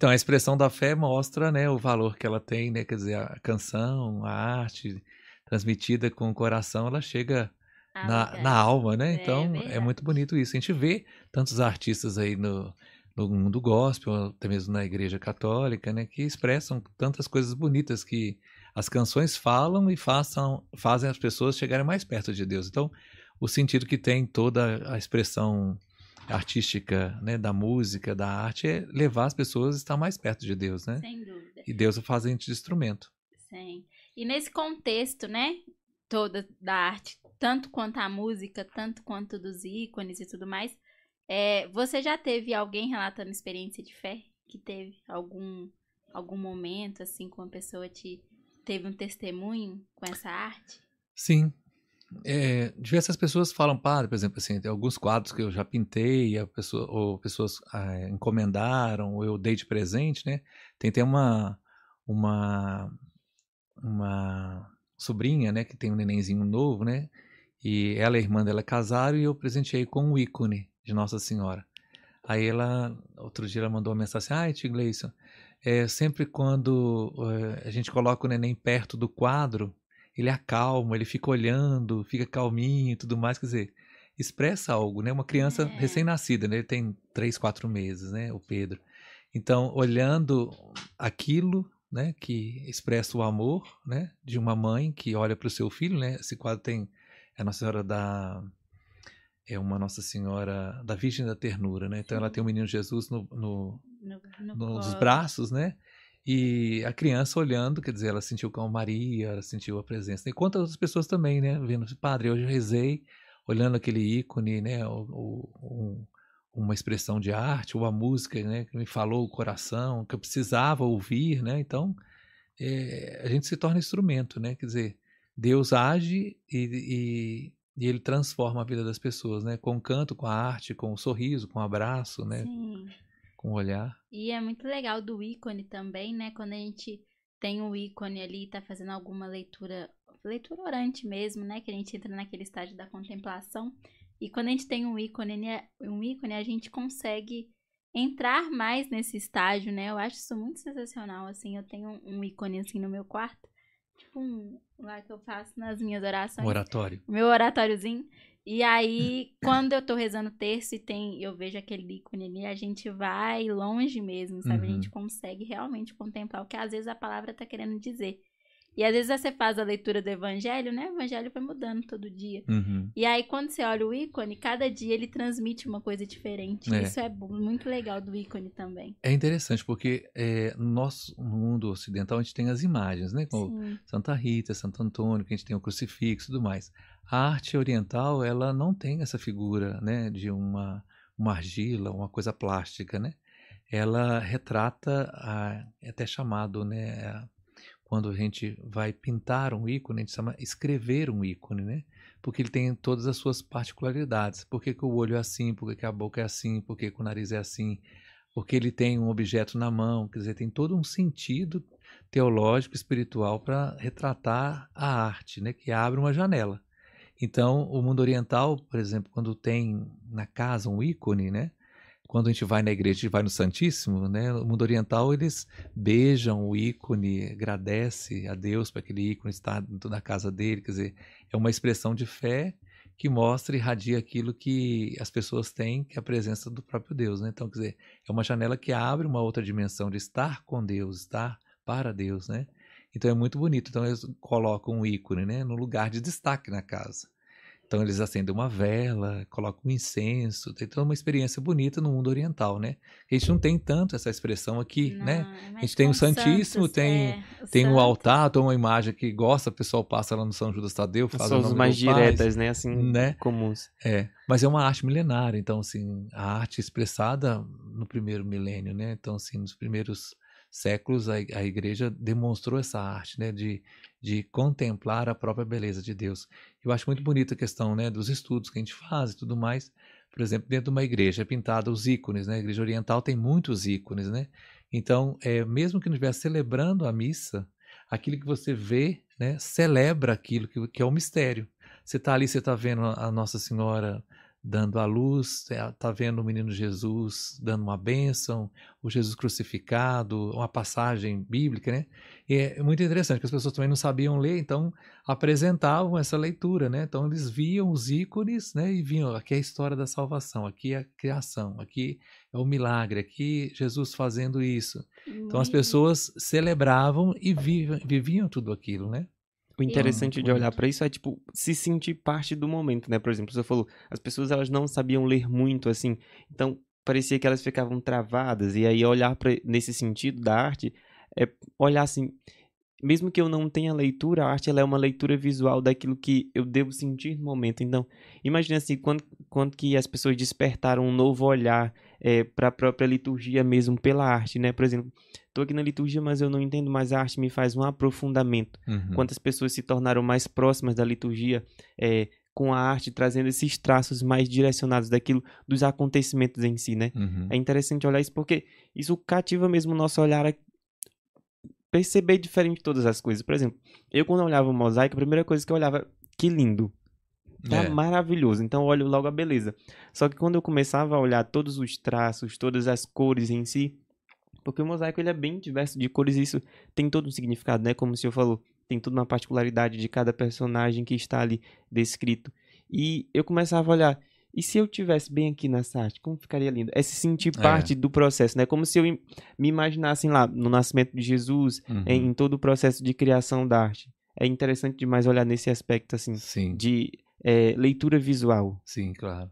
Então, a expressão da fé mostra, né, o valor que ela tem, né? Quer dizer, a canção, a arte transmitida com o coração, ela chega Ah, na, na alma, né? É Então, é, verdade. muito bonito isso. A gente vê tantos artistas aí no, no mundo gospel, até mesmo na igreja católica, né? Que expressam tantas coisas bonitas que as canções falam e façam, fazem as pessoas chegarem mais perto de Deus. Então, o sentido que tem toda a expressão artística, né, da música, da arte, é levar as pessoas a estar mais perto de Deus, né? Sem dúvida. E Deus faz a gente de instrumento. Sim. E nesse contexto, né, toda da arte, tanto quanto a música, tanto quanto dos ícones e tudo mais, é, você já teve alguém relatando experiência de fé? Que teve algum, algum momento, assim, com a pessoa te teve um testemunho com essa arte? Sim. É, diversas pessoas falam, padre, por exemplo, assim, tem alguns quadros que eu já pintei, a pessoa, ou pessoas ah, encomendaram, ou eu dei de presente, né? Tem até uma, uma, uma sobrinha, né, que tem um nenenzinho novo, né? E ela e a irmã dela casaram e eu presenteei com um ícone de Nossa Senhora. Aí ela, outro dia ela mandou uma mensagem assim, ai, tio Gleison, é, sempre quando eh, a gente coloca o neném perto do quadro, ele acalma, ele fica olhando, fica calminho e tudo mais, quer dizer, expressa algo, né? Uma criança É. recém-nascida, né? Ele tem três, quatro meses, né? O Pedro. Então, olhando aquilo, né? Que expressa o amor, né? De uma mãe que olha para o seu filho, né? Esse quadro tem a Nossa Senhora da é uma Nossa Senhora da Virgem da Ternura, né? Então ela tem o menino Jesus no, no, No, no nos braços, né? E a criança olhando, quer dizer, ela sentiu com Maria, ela sentiu a presença. E quantas outras pessoas também, né? Vendo, padre, hoje eu rezei, olhando aquele ícone, né? O, o- um- uma expressão de arte, ou a música, né? Que me falou o coração, que eu precisava ouvir, né? Então, é, a gente se torna instrumento, né? Quer dizer, Deus age e, e, e ele transforma a vida das pessoas, né? Com o canto, com a arte, com o sorriso, com o abraço, né? Sim. Com o olhar. E é muito legal do ícone também, né? Quando a gente tem um ícone ali e tá fazendo alguma leitura, leitura orante mesmo, né? Que a gente entra naquele estágio da contemplação. E quando a gente tem um ícone, né? Um ícone, a gente consegue entrar mais nesse estágio, né? Eu acho isso muito sensacional, assim. Eu tenho um ícone assim no meu quarto, tipo um lá que eu faço nas minhas orações Um oratório. meu oratóriozinho. E aí, quando eu tô rezando o terço e tem, eu vejo aquele ícone ali, a gente vai longe mesmo, sabe? A Uhum. gente consegue realmente contemplar o que às vezes a palavra tá querendo dizer. E às vezes você faz a leitura do evangelho, né? O evangelho vai mudando todo dia. Uhum. E aí, quando você olha o ícone, cada dia ele transmite uma coisa diferente. É. Isso é muito legal do ícone também. É interessante porque é, no nosso no mundo ocidental a gente tem as imagens, né? Como Sim. Santa Rita, Santo Antônio, que a gente tem o crucifixo e tudo mais. A arte oriental, ela não tem essa figura, né? De uma, uma argila, uma coisa plástica, né? Ela retrata, a, é até chamado, né? a- quando a gente vai pintar um ícone, a gente chama escrever um ícone, né? Porque ele tem todas as suas particularidades. Por que, que o olho é assim? Por que, que a boca é assim? Por que, que o nariz é assim? Porque ele tem um objeto na mão, quer dizer, tem todo um sentido teológico, espiritual para retratar a arte, né? Que abre uma janela. Então, o mundo oriental, por exemplo, quando tem na casa um ícone, né? Quando a gente vai na igreja, a gente vai no Santíssimo, né? O mundo oriental, eles beijam o ícone, agradece a Deus para aquele ícone estar da casa dele, quer dizer, é uma expressão de fé que mostra e irradia aquilo que as pessoas têm, que é a presença do próprio Deus, né? Então, quer dizer, é uma janela que abre uma outra dimensão de estar com Deus, estar para Deus, né? Então é muito bonito. Então eles colocam um ícone, né, no lugar de destaque na casa. Então eles acendem uma vela, colocam um incenso, tem toda uma experiência bonita no mundo oriental, né? A gente não tem tanto essa expressão aqui, Não, né? mais gente tem o Santíssimo, santos, tem- é, o Tem um santo. altar, tem uma imagem que gosta, o pessoal passa lá no São Judas Tadeu, faz São o nome mais diretas, né? Assim, né? comuns. É, mas é uma arte milenária, então assim, a arte expressada no primeiro milênio, né? Então assim, nos primeiros séculos a, a igreja demonstrou essa arte, né, de, de contemplar a própria beleza de Deus. Eu acho muito bonita a questão, né, dos estudos que a gente faz e tudo mais. Por exemplo, dentro de uma igreja é pintada os ícones, né? A igreja oriental tem muitos ícones, né? Então, é, mesmo que não estiver celebrando a missa, aquilo que você vê, né, celebra aquilo que, que é o mistério. Você está ali, você está vendo a Nossa Senhora dando a luz, está vendo o menino Jesus dando uma bênção, o Jesus crucificado, uma passagem bíblica, né? E é muito interessante, porque as pessoas também não sabiam ler, então apresentavam essa leitura, né? Então eles viam os ícones, né? E viam, aqui é a história da salvação, aqui é a criação, aqui é o milagre, aqui Jesus fazendo isso. Então as pessoas celebravam e viviam, viviam tudo aquilo, né? O interessante de olhar para isso é, tipo, se sentir parte do momento, né? Por exemplo, você falou, as pessoas elas não sabiam ler muito, assim, então parecia que elas ficavam travadas, e aí olhar para nesse sentido da arte é olhar assim, mesmo que eu não tenha leitura, a arte ela é uma leitura visual daquilo que eu devo sentir no momento. Então, imagine assim, quando, quando que as pessoas despertaram um novo olhar é, para a própria liturgia mesmo pela arte, né? Por exemplo, estou aqui na liturgia, mas eu não entendo, mas a arte me faz um aprofundamento. Uhum. Quantas pessoas se tornaram mais próximas da liturgia é, com a arte, trazendo esses traços mais direcionados daquilo, dos acontecimentos em si, né? Uhum. É interessante olhar isso porque isso cativa mesmo o nosso olhar a perceber diferente de todas as coisas. Por exemplo, eu quando olhava o mosaico, a primeira coisa que eu olhava, que lindo. Tá é. maravilhoso. Então eu olho logo a beleza. Só que quando eu começava a olhar todos os traços, todas as cores em si, porque o mosaico ele é bem diverso de cores e isso tem todo um significado, né? Como o senhor falou, tem toda uma particularidade de cada personagem que está ali descrito. E eu começava a olhar, e se eu tivesse bem aqui nessa arte, como ficaria lindo? É se sentir é. parte é. do processo, né? Como se eu me imaginasse lá no nascimento de Jesus, uhum. em, em, todo o processo de criação da arte. É interessante demais olhar nesse aspecto assim, Sim. de é, leitura visual. Sim, claro.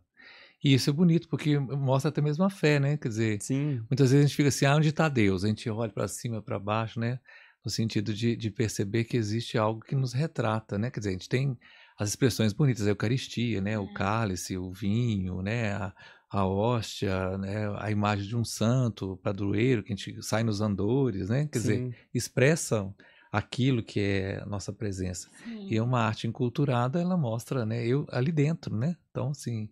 E isso é bonito, porque mostra até mesmo a fé, né? Quer dizer, Sim. muitas vezes a gente fica assim, ah, onde está Deus? A gente olha para cima, para baixo, né? No sentido de, de perceber que existe algo que nos retrata, né? Quer dizer, a gente tem as expressões bonitas, a Eucaristia, né? O é. cálice, o vinho, né? A, a hóstia, né? A imagem de um santo, padroeiro, que a gente sai nos andores, né? Quer Sim. dizer, expressam aquilo que é a nossa presença. Sim. E uma arte enculturada, ela mostra, né, eu ali dentro, né? Então, assim,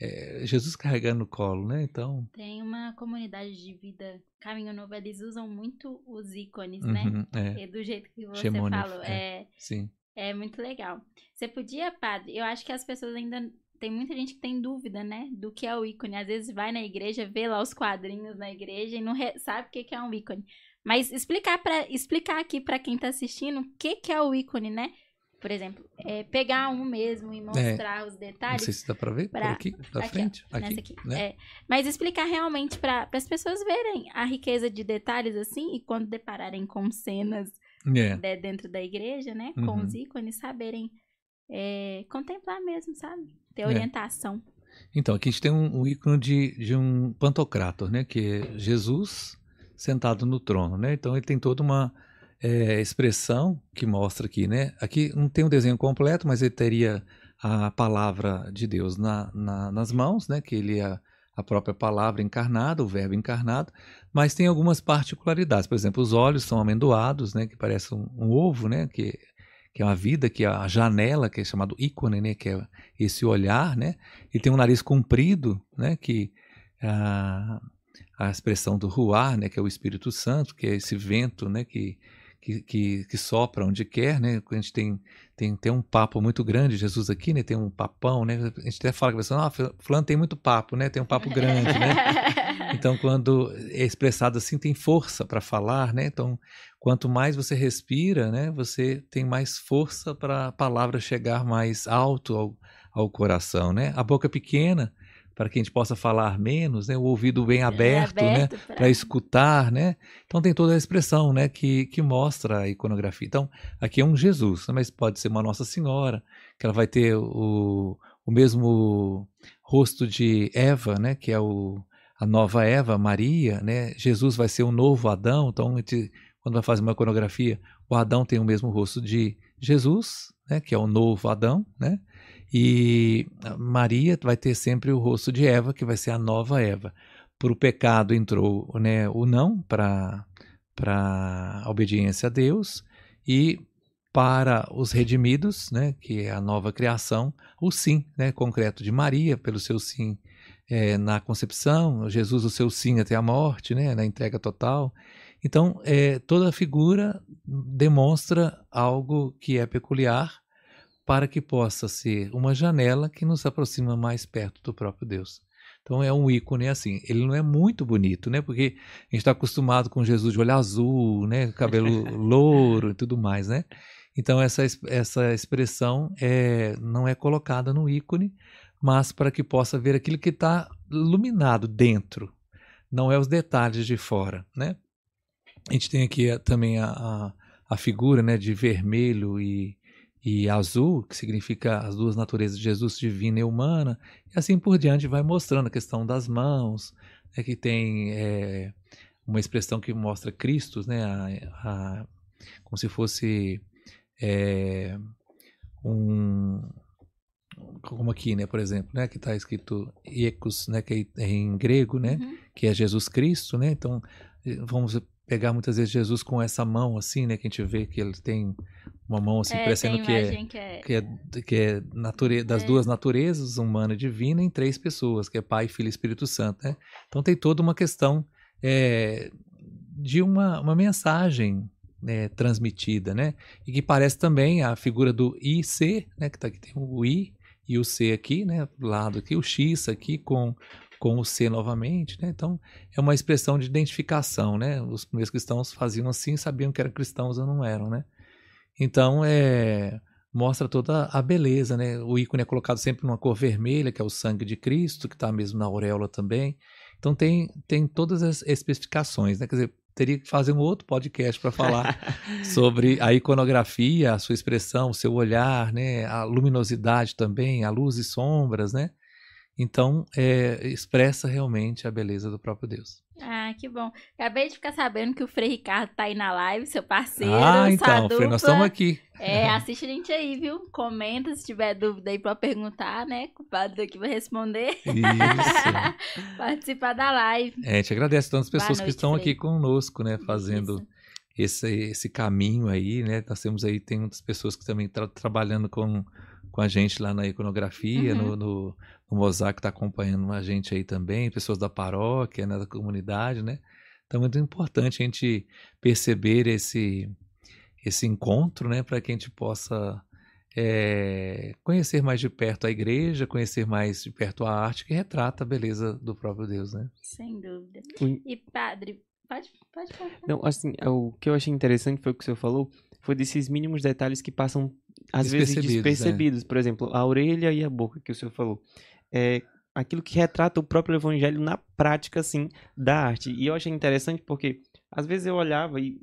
é, Jesus carregando no colo, né? Então. Tem uma comunidade de vida, Caminho Novo, eles usam muito os ícones, né? uhum, né? É. E do jeito que você falou. É, é, sim. É muito legal. Você podia, padre, eu acho que as pessoas ainda. Tem muita gente que tem dúvida, né? Do que é o ícone. Às vezes vai na igreja, vê lá os quadrinhos na igreja e não sabe o que é um ícone. Mas explicar, pra, explicar aqui para quem está assistindo o que, que é o ícone, né? Por exemplo, é pegar um mesmo e é. mostrar é, os detalhes. Não sei se dá para ver pra, por aqui, da aqui, frente. Ó, aqui, aqui. Né? É, mas explicar realmente para as pessoas verem a riqueza de detalhes assim e quando depararem com cenas é. de, dentro da igreja, né? Com uhum. os ícones, saberem é, contemplar mesmo, sabe? Ter orientação. Então, aqui a gente tem um, um ícone de, de um pantocrator, né? Que é Jesus sentado no trono, né? Então ele tem toda uma é, expressão que mostra aqui, né? Aqui não tem um desenho completo, mas ele teria a palavra de Deus na, na, nas mãos, né? Que ele é a própria palavra encarnada, o verbo encarnado, mas tem algumas particularidades. Por exemplo, os olhos são amendoados, né? Que parece um, um ovo, né? Que que é uma vida, que é a janela, que é chamado ícone, né, que é esse olhar, né? Ele tem um nariz comprido, né, que ah, a expressão do ruar, né, que é o Espírito Santo, que é esse vento, né, que, que, que, que sopra onde quer, né? A gente tem, tem, tem um papo muito grande, Jesus aqui, né? Tem um papão, né? A gente até fala que a pessoa, ah, fulano tem muito papo, né? Tem um papo grande, né? Então, quando é expressado assim, tem força para falar, né? Então, quanto mais você respira, né? Você tem mais força para a palavra chegar mais alto ao, ao coração, né? A boca pequena, para que a gente possa falar menos, né? O ouvido bem aberto, é aberto né? Para escutar, né? Então tem toda a expressão, né? Que, que mostra a iconografia. Então aqui é um Jesus, mas pode ser uma Nossa Senhora, que ela vai ter o, o mesmo rosto de Eva, né? Que é o, a nova Eva, Maria, né? Jesus vai ser um novo Adão. Então gente, quando vai fazer uma iconografia, o Adão tem o mesmo rosto de Jesus, né? Que é o novo Adão, né? E Maria vai ter sempre o rosto de Eva, que vai ser a nova Eva. Por o pecado entrou né, o não para para a obediência a Deus e para os redimidos, né, que é a nova criação, o sim, né, concreto de Maria, pelo seu sim é, na concepção, Jesus o seu sim até a morte, né, na entrega total. Então, é, toda figura demonstra algo que é peculiar para que possa ser uma janela que nos aproxima mais perto do próprio Deus. Então é um ícone assim. Ele não é muito bonito, né? Porque a gente está acostumado com Jesus de olho azul, né? Cabelo louro e tudo mais, né? Então essa, essa expressão é, não é colocada no ícone, mas para que possa ver aquilo que está iluminado dentro, não é os detalhes de fora, né? A gente tem aqui também a, a, a figura né, de vermelho e, e azul, que significa as duas naturezas de Jesus, divina e humana, e assim por diante vai mostrando a questão das mãos, né, que tem é, uma expressão que mostra Cristo, né, a, a, como se fosse é, um como aqui, né, por exemplo, né, que está escrito Iecos, né, que é em grego, né, uhum. que é Jesus Cristo, né, então vamos pegar muitas vezes Jesus com essa mão assim, né, que a gente vê que ele tem uma mão assim, é, parecendo que é, que é, que é, que é nature, das é. duas naturezas, humana e divina, em três pessoas, que é Pai, Filho e Espírito Santo, né? Então tem toda uma questão é, de uma, uma mensagem né, transmitida, né? E que parece também a figura do IC, né? Que tá aqui tem o I e o C aqui, né? Do lado aqui, o X aqui com com o C novamente, né? Então é uma expressão de identificação, né? Os primeiros cristãos faziam assim, sabiam que eram cristãos ou não eram, né? Então é mostra toda a beleza, né? O ícone é colocado sempre numa cor vermelha, que é o sangue de Cristo, que está mesmo na auréola também. Então tem tem todas as especificações, né? Quer dizer, teria que fazer um outro podcast para falar sobre a iconografia, a sua expressão, o seu olhar, né? A luminosidade também, a luz e sombras, né? Então, é, expressa realmente a beleza do próprio Deus. Ah, que bom. Acabei de ficar sabendo que o Frei Ricardo tá aí na live, seu parceiro. Ah, então, Frei, nós estamos aqui. É, assiste a gente aí, viu? Comenta se tiver dúvida aí pra perguntar, né? O padre aqui vai responder. Isso. Participar da live. É, a gente agradece tantas pessoas noite, que estão Frei. aqui conosco, né? Fazendo esse, esse caminho aí, né? Nós temos aí, tem muitas pessoas que também estão trabalhando com com a gente lá na iconografia, uhum. no, no, no Mosaico está acompanhando a gente aí também, pessoas da paróquia, né, da comunidade, né? Então é muito importante a gente perceber esse, esse encontro, né, para que a gente possa é, conhecer mais de perto a igreja, conhecer mais de perto a arte que retrata a beleza do próprio Deus, né? Sem dúvida. E padre, pode, pode falar. Não, assim, o que eu achei interessante foi o que o senhor falou, foi desses mínimos detalhes que passam às vezes despercebidos. É. Por exemplo, a orelha e a boca que o senhor falou. É aquilo que retrata o próprio evangelho na prática, assim, da arte. E eu achei interessante porque, às vezes eu olhava e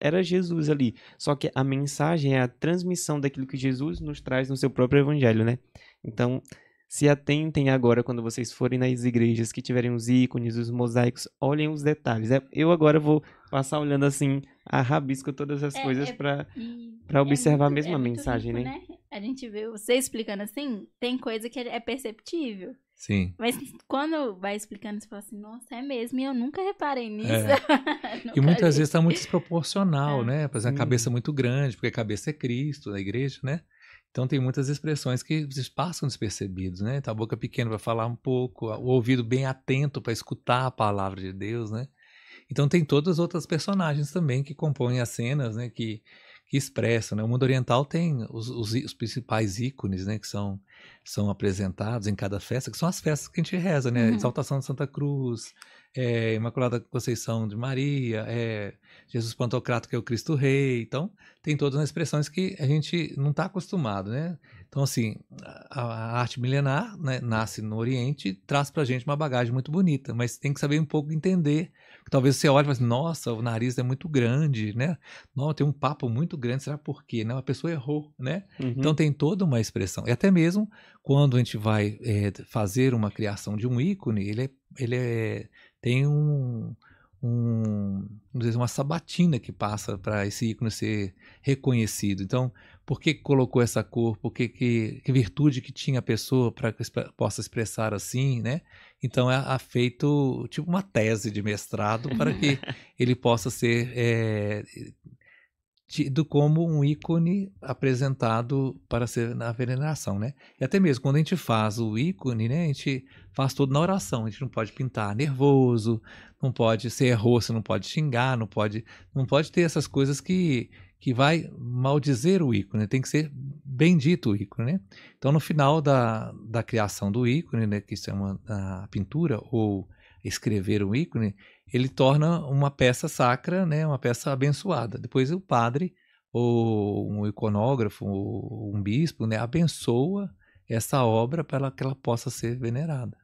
era Jesus ali. Só que a mensagem é a transmissão daquilo que Jesus nos traz no seu próprio evangelho, né? Então, se atentem agora quando vocês forem nas igrejas que tiverem os ícones, os mosaicos, olhem os detalhes. É, eu agora vou passar olhando assim a rabisco todas as é, coisas é, para para observar é muito, a mesma é mensagem, rico, né? né? A gente vê você explicando assim, tem coisa que é perceptível. Sim. Mas quando vai explicando, você fala assim, nossa, é mesmo, e eu nunca reparei nisso. É. nunca e muitas vi. vezes está muito desproporcional, é. né? Por exemplo, a cabeça muito grande, porque a cabeça é Cristo, da igreja, né? Então tem muitas expressões que passam despercebidos, né? Então, a boca pequena para falar um pouco, o ouvido bem atento para escutar a palavra de Deus, né? Então tem todas as outras personagens também que compõem as cenas, né? Que, que expressam, né? O mundo oriental tem os, os, os, principais ícones, né? Que são, são apresentados em cada festa, que são as festas que a gente reza, né? Uhum. Exaltação de Santa Cruz, é, Imaculada Conceição de Maria, é, Jesus Pantocrato, que é o Cristo Rei. Então, tem todas as expressões que a gente não está acostumado, né? Então, assim, a, a arte milenar né, nasce no Oriente traz para a gente uma bagagem muito bonita, mas tem que saber um pouco entender. Talvez você olhe e fale assim, nossa, o nariz é muito grande, né? Não, tem um papo muito grande, será por quê? Né? A pessoa errou, né? Uhum. Então tem toda uma expressão. E até mesmo quando a gente vai é, fazer uma criação de um ícone, ele, é, ele é, tem um, um, vamos dizer, uma sabatina que passa para esse ícone ser reconhecido. Então, por que colocou essa cor? Por que, que, que virtude que tinha a pessoa para que possa expressar assim, né? Então, é, é feito tipo uma tese de mestrado para que ele possa ser é, tido como um ícone apresentado para ser na veneração, né? E até mesmo quando a gente faz o ícone, né, a gente faz tudo na oração. A gente não pode pintar nervoso, não pode ser rosto, não pode xingar, não pode, não pode ter essas coisas que que vai maldizer o ícone, tem que ser bendito o ícone, né? Então no final da, da criação do ícone, né, que se chama a pintura ou escrever um ícone, ele torna uma peça sacra, né, uma peça abençoada. Depois o padre ou um iconógrafo ou um bispo, né, abençoa essa obra para que ela possa ser venerada.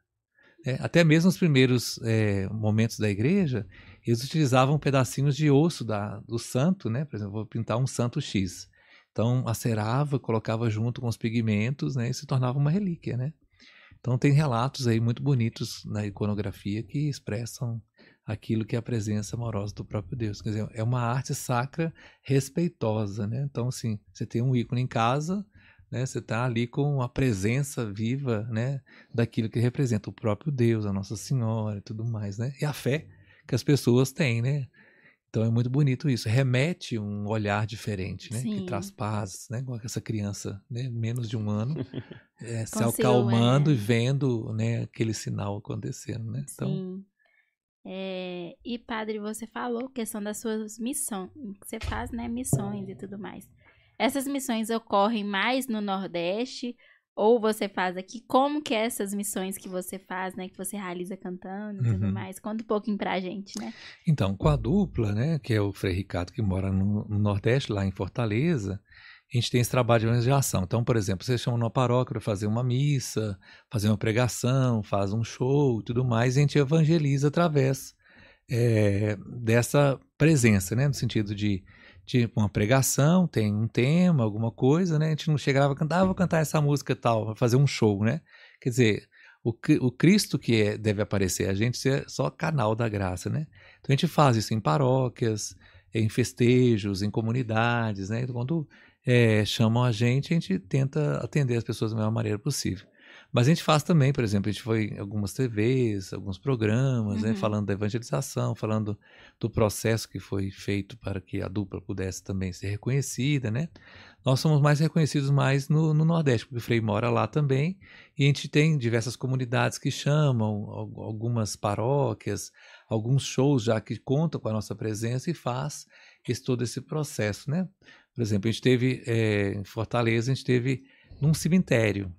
É, até mesmo nos primeiros é, momentos da igreja, eles utilizavam pedacinhos de osso da, do santo, né? Por exemplo, vou pintar um santo X. Então, acerava, colocava junto com os pigmentos, né? E se tornava uma relíquia, né? Então, tem relatos aí muito bonitos na iconografia que expressam aquilo que é a presença amorosa do próprio Deus. Quer dizer, é uma arte sacra respeitosa, né? Então, assim, você tem um ícone em casa, né? Você está ali com a presença viva, né? Daquilo que representa o próprio Deus, a Nossa Senhora e tudo mais, né? E a fé que as pessoas têm, né? Então é muito bonito isso. Remete um olhar diferente, né? Sim. Que traz paz, né? Com essa criança, né? Menos de um ano, é, se acalmando é. e vendo, né? Aquele sinal acontecendo, né? Então, Sim. É, e padre, você falou questão das suas missões, que você faz, né, missões e tudo mais. Essas missões ocorrem mais no Nordeste ou você faz aqui? Como que é essas missões que você faz, né, que você realiza cantando e tudo uhum. mais? Conta um pouquinho pra gente, né? Então, com a dupla, né, que é o Frei Ricardo que mora no, no Nordeste, lá em Fortaleza, a gente tem esse trabalho de evangelização. Então, por exemplo, você chama uma paróquia para fazer uma missa, fazer uma pregação, faz um show e tudo mais, e a gente evangeliza através é, dessa presença, né? No sentido de, de uma pregação, tem um tema, alguma coisa, né? A gente não chegava a cantar, ah, vou cantar essa música e tal, fazer um show, né? Quer dizer, o, o Cristo que é, deve aparecer, a gente é só canal da graça, né? Então a gente faz isso em paróquias, em festejos, em comunidades, né? Então, quando é, chamam a gente, a gente tenta atender as pessoas da melhor maneira possível. Mas a gente faz também, por exemplo, a gente foi em algumas TVs, alguns programas, né, uhum. né, falando da evangelização, falando do processo que foi feito para que a dupla pudesse também ser reconhecida, né? Nós somos mais reconhecidos mais no, no Nordeste, porque o Frei mora lá também, e a gente tem diversas comunidades que chamam, algumas paróquias, alguns shows já que contam com a nossa presença e faz esse, todo esse processo, né? Por exemplo, a gente teve é, em Fortaleza, a gente teve num cemitério,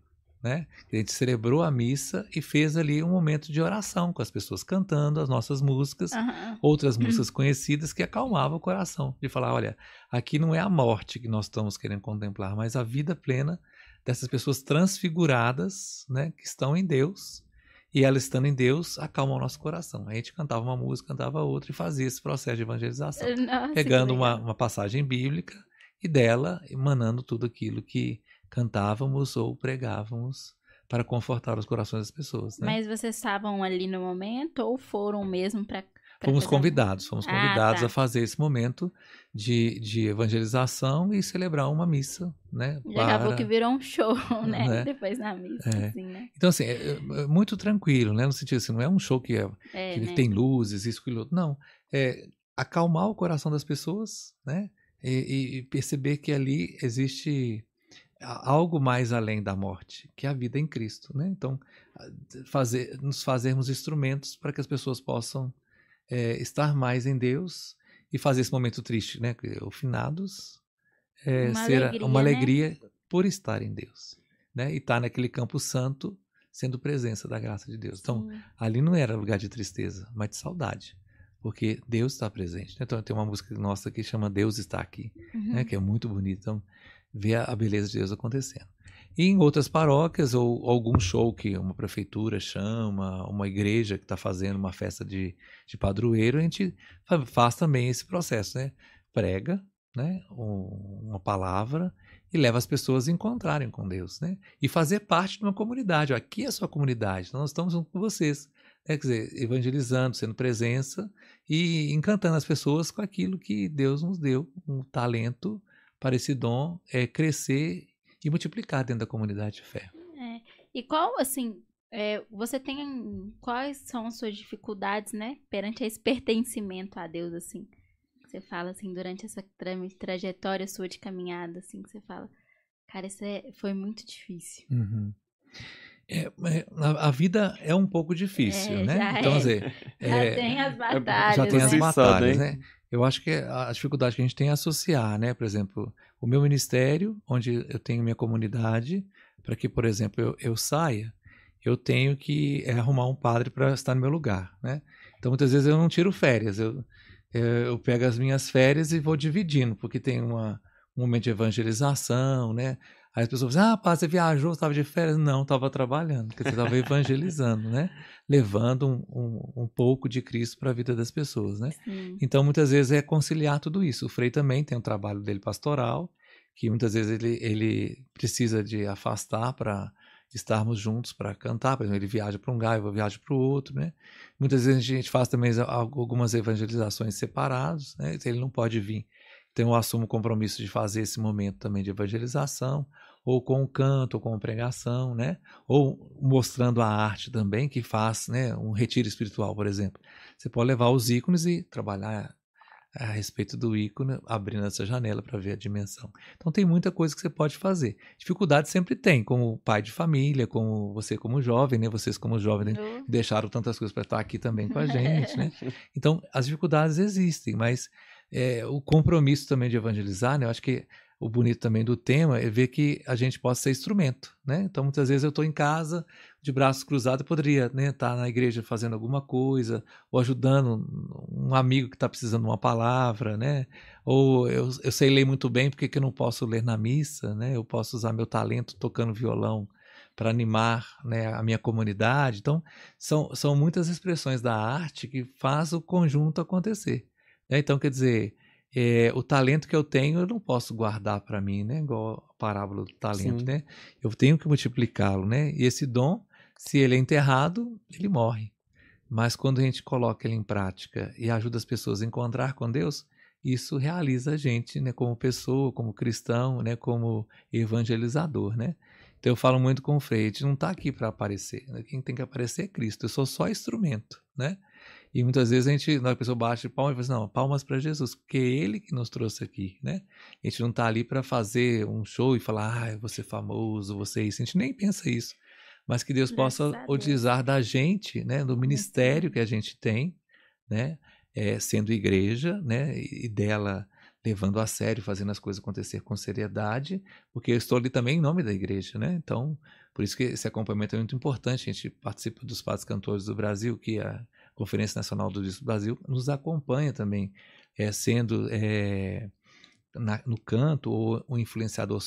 né? A gente celebrou a missa e fez ali um momento de oração com as pessoas cantando as nossas músicas, uhum. outras músicas conhecidas que acalmavam o coração, de falar, olha, aqui não é a morte que nós estamos querendo contemplar, mas a vida plena dessas pessoas transfiguradas, né, que estão em Deus. E ela estando em Deus, acalma o nosso coração. A gente cantava uma música, cantava outra e fazia esse processo de evangelização. Nossa, pegando uma, uma passagem bíblica e dela emanando tudo aquilo que cantávamos ou pregávamos para confortar os corações das pessoas. Né? Mas vocês estavam ali no momento ou foram mesmo para Fomos convidados, fomos convidados ah, tá. a fazer esse momento de, de evangelização e celebrar uma missa, né? E para... acabou que virou um show, né? né? Depois na missa, é. assim, né? Então, assim, é, é muito tranquilo, né? No sentido assim, não é um show que, é, é que né? tem luzes, isso, aquilo outro. Não, é acalmar o coração das pessoas, né? e, e perceber que ali existe algo mais além da morte, que é a vida em Cristo, né? Então, fazer, nos fazermos instrumentos para que as pessoas possam é, estar mais em Deus e fazer esse momento triste, né? O finados é, uma ser alegria, uma alegria né? por estar em Deus, né? E estar naquele campo santo, sendo presença da graça de Deus. Então, Sim. ali não era lugar de tristeza, mas de saudade porque Deus está presente. Né? Então tem uma música nossa que chama Deus está aqui, uhum. né? que é muito bonita. Então ver a beleza de Deus acontecendo. E em outras paróquias ou algum show que uma prefeitura chama, uma igreja que está fazendo uma festa de, de padroeiro, a gente faz também esse processo, né? Prega, né? uma palavra e leva as pessoas a encontrarem com Deus, né? E fazer parte de uma comunidade. Aqui é a sua comunidade, nós estamos com vocês. É, quer dizer, evangelizando, sendo presença e encantando as pessoas com aquilo que Deus nos deu, um talento para esse dom é crescer e multiplicar dentro da comunidade de fé. É. E qual, assim, é, você tem quais são as suas dificuldades, né, perante esse pertencimento a Deus, assim? Você fala assim durante essa tra trajetória sua de caminhada, assim, que você fala, cara, isso é, foi muito difícil. Uhum. É, a, a, vida é um pouco difícil, é, né? Então, é. dizer, já é, tem as batalhas. Já tem as né? batalhas, né? Eu acho que a dificuldade que a gente tem é associar, né? Por exemplo, o meu ministério, onde eu tenho minha comunidade, para que, por exemplo, eu, eu saia, eu tenho que é, arrumar um padre para estar no meu lugar, né? Então, muitas vezes eu não tiro férias, eu, eu, eu pego as minhas férias e vou dividindo, porque tem uma, um momento de evangelização, né? Aí as pessoas dizem, ah, pá, você viajou, estava de férias? Não, estava trabalhando, porque você estava evangelizando, né? Levando um, um, um, pouco de Cristo para a vida das pessoas, né? Sim. Então, muitas vezes é conciliar tudo isso. O Frei também tem um trabalho dele pastoral, que muitas vezes ele, ele precisa de afastar para estarmos juntos para cantar. Por exemplo, ele viaja para um lugar, eu viajo para o outro, né? Muitas vezes a gente faz também algumas evangelizações separados, né? Ele não pode vir então eu assumo o compromisso de fazer esse momento também de evangelização, ou com o canto, ou com a pregação, né? Ou mostrando a arte também, que faz né, um retiro espiritual, por exemplo. Você pode levar os ícones e trabalhar a respeito do ícone, abrindo essa janela para ver a dimensão. Então tem muita coisa que você pode fazer. Dificuldade sempre tem, como pai de família, como você como jovem, né? Vocês como jovens uhum. deixaram tantas coisas para estar aqui também com a gente, né? Então as dificuldades existem, mas é, o compromisso também de evangelizar, né? Eu acho que o bonito também do tema é ver que a gente possa ser instrumento, né? Então, muitas vezes eu estou em casa, de braços cruzados, poderia estar né, tá na igreja fazendo alguma coisa, ou ajudando um amigo que está precisando de uma palavra, né? Ou eu, eu sei ler muito bem, porque que eu não posso ler na missa, né? Eu posso usar meu talento tocando violão para animar né, a minha comunidade. Então, são, são muitas expressões da arte que faz o conjunto acontecer. Né? Então, quer dizer, é, o talento que eu tenho eu não posso guardar para mim, né? Igual a parábola do talento, Sim. né? Eu tenho que multiplicá-lo, né? E esse dom, se ele é enterrado, ele morre. Mas quando a gente coloca ele em prática e ajuda as pessoas a encontrar com Deus, isso realiza a gente, né, como pessoa, como cristão, né, como evangelizador, né? Então eu falo muito com o Frei, a gente não está aqui para aparecer, né? quem tem que aparecer é Cristo, eu sou só instrumento, né? E muitas vezes a gente, na pessoa bate palmas e fala assim, não, palmas para Jesus, porque é Ele que nos trouxe aqui, né? A gente não está ali para fazer um show e falar, ah, vou ser famoso, você isso. A gente nem pensa isso. Mas que Deus possa utilizar da gente, né, do ministério que a gente tem, né, é, sendo igreja, né, e dela levando a sério, fazendo as coisas acontecer com seriedade, porque eu estou ali também em nome da igreja, né? Então, por isso que esse acompanhamento é muito importante. A gente participa dos padres cantores do Brasil, que a Conferência Nacional do Disco do Brasil nos acompanha também, é, sendo é, na, no canto ou um influenciador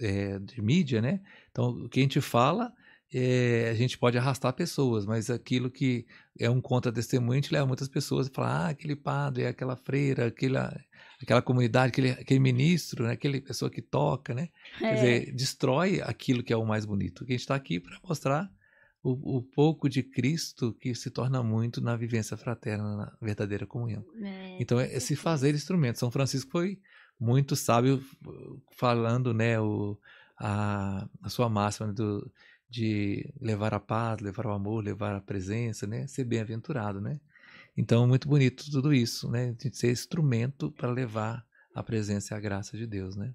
é, de mídia, né? Então, o que a gente fala, é, a gente pode arrastar pessoas, mas aquilo que é um contra-testemunho, a gente leva muitas pessoas e fala, ah, aquele padre, aquela freira, aquela, aquela comunidade, aquele, aquele ministro, né? aquele pessoa que toca, né? Quer dizer, é. destrói aquilo que é o mais bonito. Que a gente está aqui para mostrar o, o, pouco de Cristo que se torna muito na vivência fraterna, na verdadeira comunhão. É, então, é, se fazer instrumento. São Francisco foi muito sábio falando né, o, a, a sua máxima do, de levar a paz, levar o amor, levar a presença, né, ser bem-aventurado. Né? Então, muito bonito tudo isso, né, de ser instrumento para levar a presença e a graça de Deus. Né?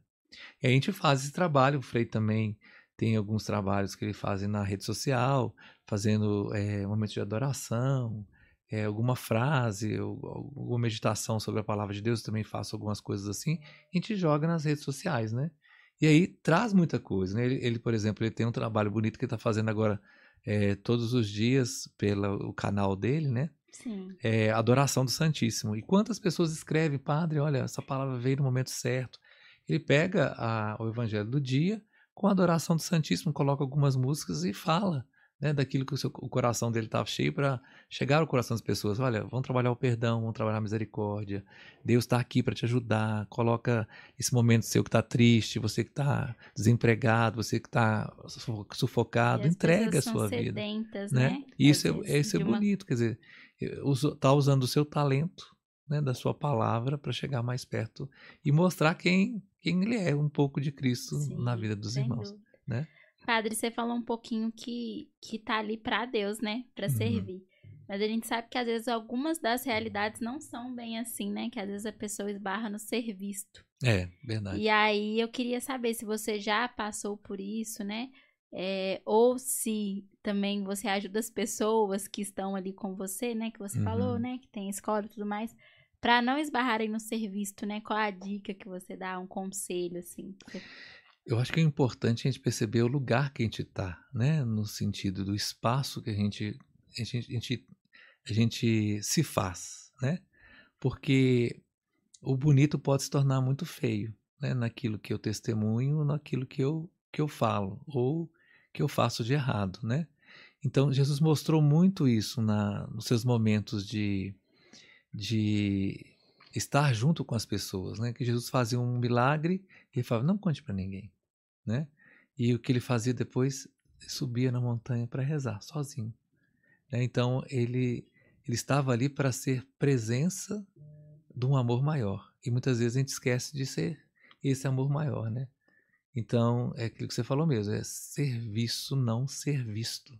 E a gente faz esse trabalho, o Frei também tem alguns trabalhos que ele faz na rede social, fazendo é, momentos de adoração, é, alguma frase, alguma meditação sobre a palavra de Deus, eu também faço algumas coisas assim, a gente joga nas redes sociais, né? E aí traz muita coisa, né? Ele, ele por exemplo, ele tem um trabalho bonito que está fazendo agora é, todos os dias pelo canal dele, né? Sim. É, adoração do Santíssimo. E quantas pessoas escrevem, padre, olha, essa palavra veio no momento certo. Ele pega a, o evangelho do dia, com a adoração do Santíssimo, coloca algumas músicas e fala. né, daquilo que o, seu, o coração dele estava cheio para chegar ao coração das pessoas. Olha, vamos trabalhar o perdão, vamos trabalhar a misericórdia. Deus está aqui para te ajudar. Coloca esse momento seu que está triste, você que está desempregado, você que está sufocado, entrega a sua vida. Sedentas, né? né? E isso é, isso é uma... bonito, quer dizer, está usando o seu talento, né, da sua palavra para chegar mais perto e mostrar quem ele é, um pouco de Cristo Sim, na vida dos irmãos, dúvida. né? Padre, você falou um pouquinho que que tá ali para Deus, né, para uhum. servir. Mas a gente sabe que às vezes algumas das realidades não são bem assim, né? Que às vezes a pessoa esbarra no ser visto. É, verdade. E aí eu queria saber se você já passou por isso, né? É, ou se também você ajuda as pessoas que estão ali com você, né? Que você uhum. falou, né? Que tem escola e tudo mais. Para não esbarrarem no ser visto, né? Qual a dica que você dá? Um conselho, assim? Eu acho que é importante a gente perceber o lugar que a gente está, né? No sentido do espaço que a gente, a gente, a gente, a gente se faz, né? Porque o bonito pode se tornar muito feio, né? Naquilo que eu testemunho, naquilo que eu, que eu falo, ou que eu faço de errado, né? Então, Jesus mostrou muito isso na, nos seus momentos de, de estar junto com as pessoas, né? Que Jesus fazia um milagre e ele falava, não conte para ninguém né? E o que ele fazia depois, subia na montanha para rezar sozinho. Né? Então ele ele estava ali para ser presença de um amor maior. E muitas vezes a gente esquece de ser esse amor maior, né? Então, é aquilo que você falou mesmo, é serviço, não ser visto.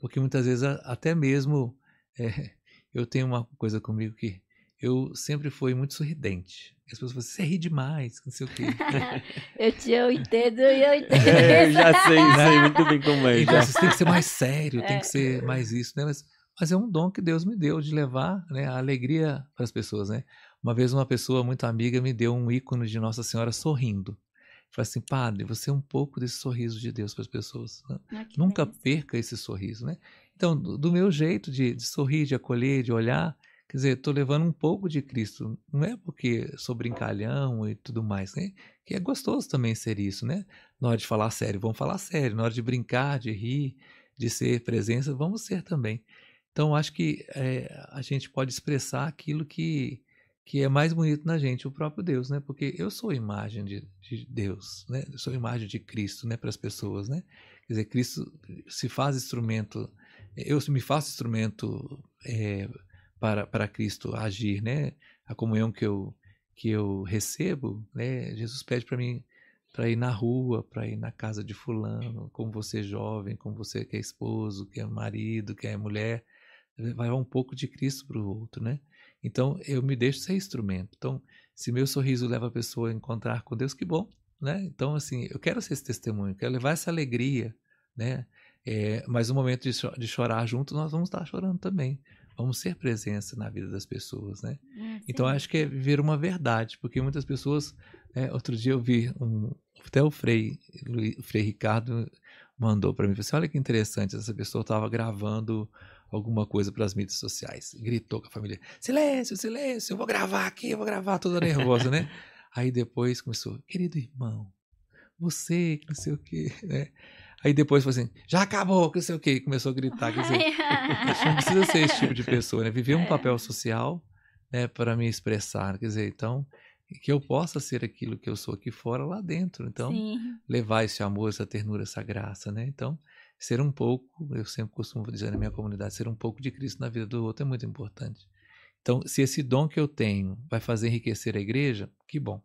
Porque muitas vezes, até mesmo, é, eu tenho uma coisa comigo que eu sempre fui muito sorridente. As pessoas falam, você ri demais, não sei o quê. eu te eu entendo e eu entendo. É, eu já sei, sei muito bem como é. Então, você tem que ser mais sério, é. tem que ser mais isso, né? Mas, mas, é um dom que Deus me deu de levar né, a alegria para as pessoas, né? Uma vez uma pessoa muito amiga me deu um ícone de Nossa Senhora sorrindo. Falei assim, padre, você é um pouco desse sorriso de Deus para as pessoas. Né? Ah, Nunca perca esse sorriso, né? Então, do, do meu jeito de, de sorrir, de acolher, de olhar, Quer dizer, estou levando um pouco de Cristo. Não é porque sou brincalhão e tudo mais, né? Que é gostoso também ser isso, né? Na hora de falar sério, vamos falar sério. Na hora de brincar, de rir, de ser presença, vamos ser também. Então, acho que é, a gente pode expressar aquilo que, que é mais bonito na gente, o próprio Deus, né? Porque eu sou imagem de, de Deus, né? Eu sou imagem de Cristo, né? Para as pessoas, né? Quer dizer, Cristo se faz instrumento, eu me faço instrumento é, para, para Cristo agir, né? A comunhão que eu, que eu recebo, né? Jesus pede para mim para ir na rua, para ir na casa de fulano, como você jovem, como você que é esposo, que é marido, que é mulher, vai um pouco de Cristo para o outro, né? Então eu me deixo ser instrumento. Então, se meu sorriso leva a pessoa a encontrar com Deus, que bom, né? Então, assim, eu quero ser esse testemunho, quero levar essa alegria, né? É, mas no momento de, de chorar junto, nós vamos estar chorando também, Vamos ser presença na vida das pessoas, né? É, então acho que é viver uma verdade, porque muitas pessoas. Né, outro dia eu vi um, até o Frei, o Frei Ricardo mandou para mim, assim, olha que interessante, essa pessoa estava gravando alguma coisa para as mídias sociais, gritou com a família, silêncio, silêncio, eu vou gravar aqui, eu vou gravar, toda nervosa, né? Aí depois começou, querido irmão, você, não sei o quê, né? Aí depois falou assim, já acabou, que não sei o quê. Começou a gritar. Quer dizer, não precisa ser esse tipo de pessoa, né? Viver um é. papel social né, para me expressar. Quer dizer, então, que eu possa ser aquilo que eu sou aqui fora, lá dentro. Então, Sim. levar esse amor, essa ternura, essa graça, né? Então, ser um pouco, eu sempre costumo dizer na minha comunidade, ser um pouco de Cristo na vida do outro é muito importante. Então, se esse dom que eu tenho vai fazer enriquecer a igreja, que bom.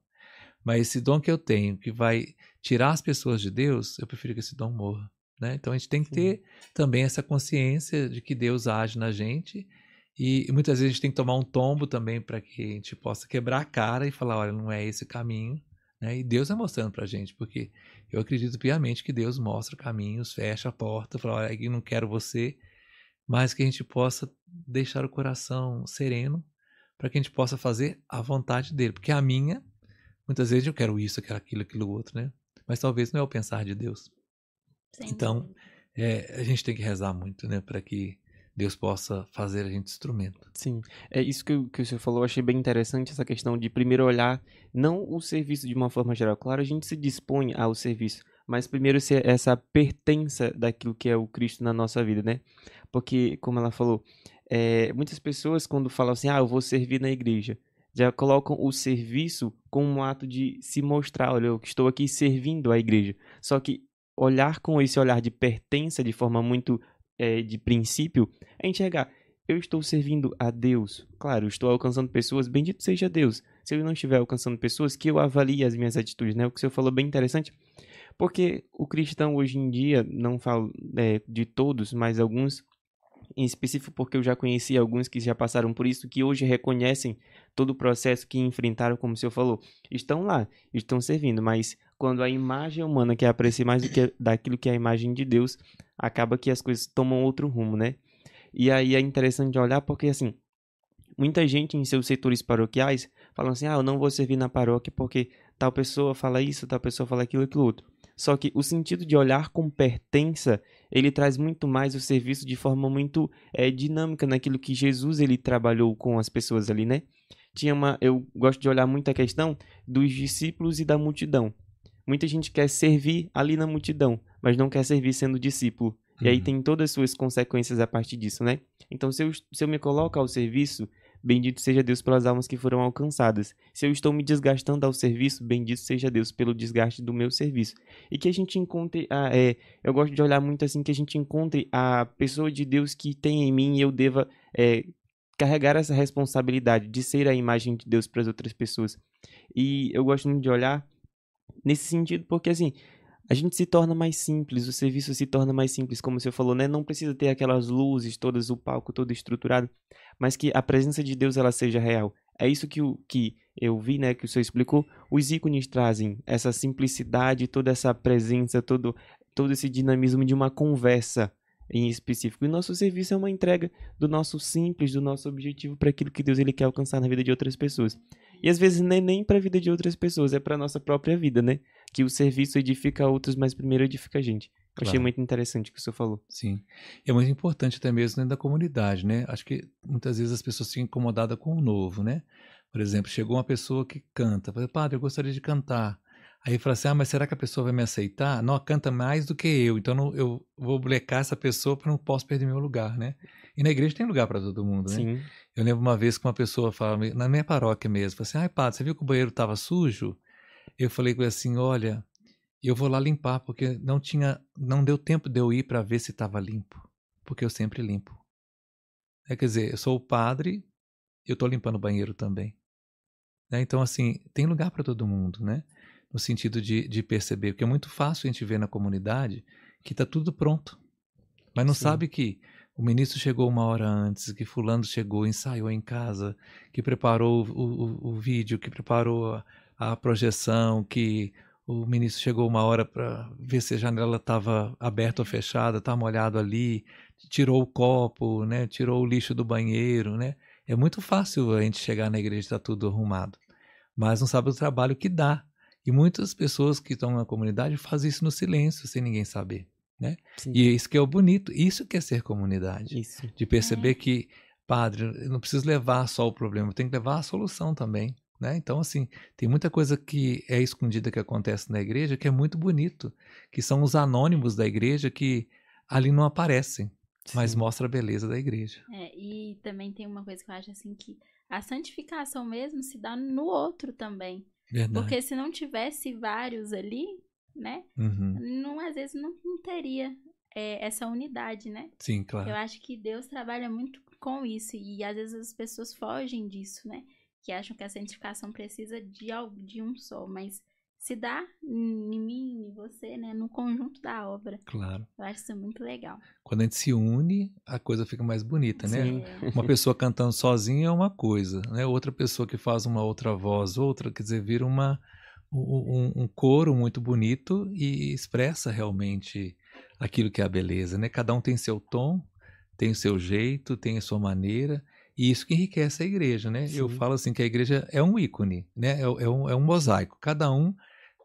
Mas esse dom que eu tenho, que vai tirar as pessoas de Deus, eu prefiro que esse dom morra. Né? Então a gente tem que ter Sim. também essa consciência de que Deus age na gente e, muitas vezes a gente tem que tomar um tombo também para que a gente possa quebrar a cara e falar, olha, não é esse caminho. Né? E Deus é mostrando para a gente, porque eu acredito piamente que Deus mostra caminhos, fecha a porta, fala, olha, eu não quero você, mas que a gente possa deixar o coração sereno para que a gente possa fazer a vontade dele, porque a minha Muitas vezes eu quero isso, eu quero aquilo, aquilo outro, né? Mas talvez não é o pensar de Deus. Sim. Então, é, a gente tem que rezar muito, né? Para que Deus possa fazer a gente instrumento. Sim, é isso que, que o senhor falou, eu achei bem interessante essa questão de primeiro olhar não o serviço de uma forma geral. Claro, a gente se dispõe ao serviço, mas primeiro ser essa pertença daquilo que é o Cristo na nossa vida, né? Porque, como ela falou, é, muitas pessoas quando falam assim, ah, eu vou servir na igreja, já colocam o serviço como um ato de se mostrar, olha, eu estou aqui servindo a igreja. Só que olhar com esse olhar de pertença de forma muito é, de princípio é enxergar, eu estou servindo a Deus. Claro, estou alcançando pessoas, bendito seja Deus. Se eu não estiver alcançando pessoas, que eu avalie as minhas atitudes, né? O que o senhor falou bem interessante, porque o cristão hoje em dia, não falo é, de todos, mas alguns em específico porque eu já conheci alguns que já passaram por isso, que hoje reconhecem todo o processo que enfrentaram, como o senhor falou. Estão lá, estão servindo, mas quando a imagem humana quer aparecer mais do que daquilo que é a imagem de Deus, acaba que as coisas tomam outro rumo, né? E aí é interessante olhar porque, assim, muita gente em seus setores paroquiais falam assim, ah, eu não vou servir na paróquia porque tal pessoa fala isso, tal pessoa fala aquilo, aquilo outro. Só que o sentido de olhar com pertença, ele traz muito mais o serviço de forma muito é, dinâmica naquilo que Jesus ele trabalhou com as pessoas ali, né? Tinha uma, eu gosto de olhar muito a questão dos discípulos e da multidão. Muita gente quer servir ali na multidão, mas não quer servir sendo discípulo. E aí uhum. tem todas as suas consequências a partir disso, né? Então, se eu, se eu me coloco ao serviço, Bendito seja Deus pelas almas que foram alcançadas. Se eu estou me desgastando ao serviço, bendito seja Deus pelo desgaste do meu serviço. E que a gente encontre, a, é, eu gosto de olhar muito assim, que a gente encontre a pessoa de Deus que tem em mim e eu deva é, carregar essa responsabilidade de ser a imagem de Deus para as outras pessoas. E eu gosto muito de olhar nesse sentido, porque assim, a gente se torna mais simples, o serviço se torna mais simples, como você falou, né? Não precisa ter aquelas luzes todas, o palco todo estruturado, mas que a presença de Deus ela seja real. É isso que, o, que eu vi, né, que o senhor explicou. Os ícones trazem essa simplicidade, toda essa presença, todo, todo esse dinamismo de uma conversa em específico. E nosso serviço é uma entrega do nosso simples, do nosso objetivo para aquilo que Deus ele quer alcançar na vida de outras pessoas. E às vezes nem, nem para a vida de outras pessoas, é para a nossa própria vida, né? Que o serviço edifica outros, mas primeiro edifica a gente. Claro. Achei muito interessante o que o senhor falou. Sim. E é muito importante até mesmo dentro da comunidade, né? Acho que muitas vezes as pessoas ficam incomodadas com o novo, né? Por exemplo, chegou uma pessoa que canta. Falei, padre, eu gostaria de cantar. Aí fala assim: ah, mas será que a pessoa vai me aceitar? Não, canta mais do que eu, então não, eu vou blecar essa pessoa para não posso perder meu lugar, né? E na igreja tem lugar para todo mundo, né? Sim. Eu lembro uma vez que uma pessoa falava, na minha paróquia mesmo, falou assim: ai, padre, você viu que o banheiro estava sujo? Eu falei com ele assim: olha, eu vou lá limpar, porque não tinha, não deu tempo de eu ir para ver se estava limpo, porque eu sempre limpo. É, quer dizer, eu sou o padre, eu estou limpando o banheiro também. Né? Então, assim, tem lugar para todo mundo, né? No sentido de, de perceber, porque é muito fácil a gente ver na comunidade que está tudo pronto, mas não Sim. sabe que o ministro chegou uma hora antes, que fulano chegou, ensaiou em casa, que preparou o, o, o vídeo, que preparou a, a, projeção, que o ministro chegou uma hora para ver se a janela estava aberta ou fechada, está molhado ali, tirou o copo, né, tirou o lixo do banheiro, né? É muito fácil a gente chegar na igreja e tá tudo arrumado, mas não sabe o trabalho que dá. E muitas pessoas que estão na comunidade fazem isso no silêncio, sem ninguém saber. Né? E isso que é o bonito, isso que é ser comunidade. Isso. De perceber é. que, padre, eu não preciso levar só o problema, tem que levar a solução também. Né? Então, assim, tem muita coisa que é escondida que acontece na igreja que é muito bonito, que são os anônimos da igreja que ali não aparecem, Sim. mas mostra a beleza da igreja. É, e também tem uma coisa que eu acho assim que a santificação mesmo se dá no outro também. Verdade. Porque se não tivesse vários ali, né? Uhum. Não, às vezes não, não teria é, essa unidade, né? Sim, claro. Eu acho que Deus trabalha muito com isso e às vezes as pessoas fogem disso, né? Que acham que a santificação precisa de, de um só, mas se dá em mim, em você, né? No conjunto da obra. Claro. Eu acho isso muito legal. Quando a gente se une, a coisa fica mais bonita, né? Sim. Uma pessoa cantando sozinha é uma coisa, né? Outra pessoa que faz uma outra voz, outra, quer dizer, vira uma um, um coro muito bonito e expressa realmente aquilo que é a beleza, né? Cada um tem seu tom, tem o seu jeito, tem a sua maneira, e isso que enriquece a igreja, né? Sim. Eu falo assim que a igreja é um ícone, né? É, é, um, é um mosaico. Cada um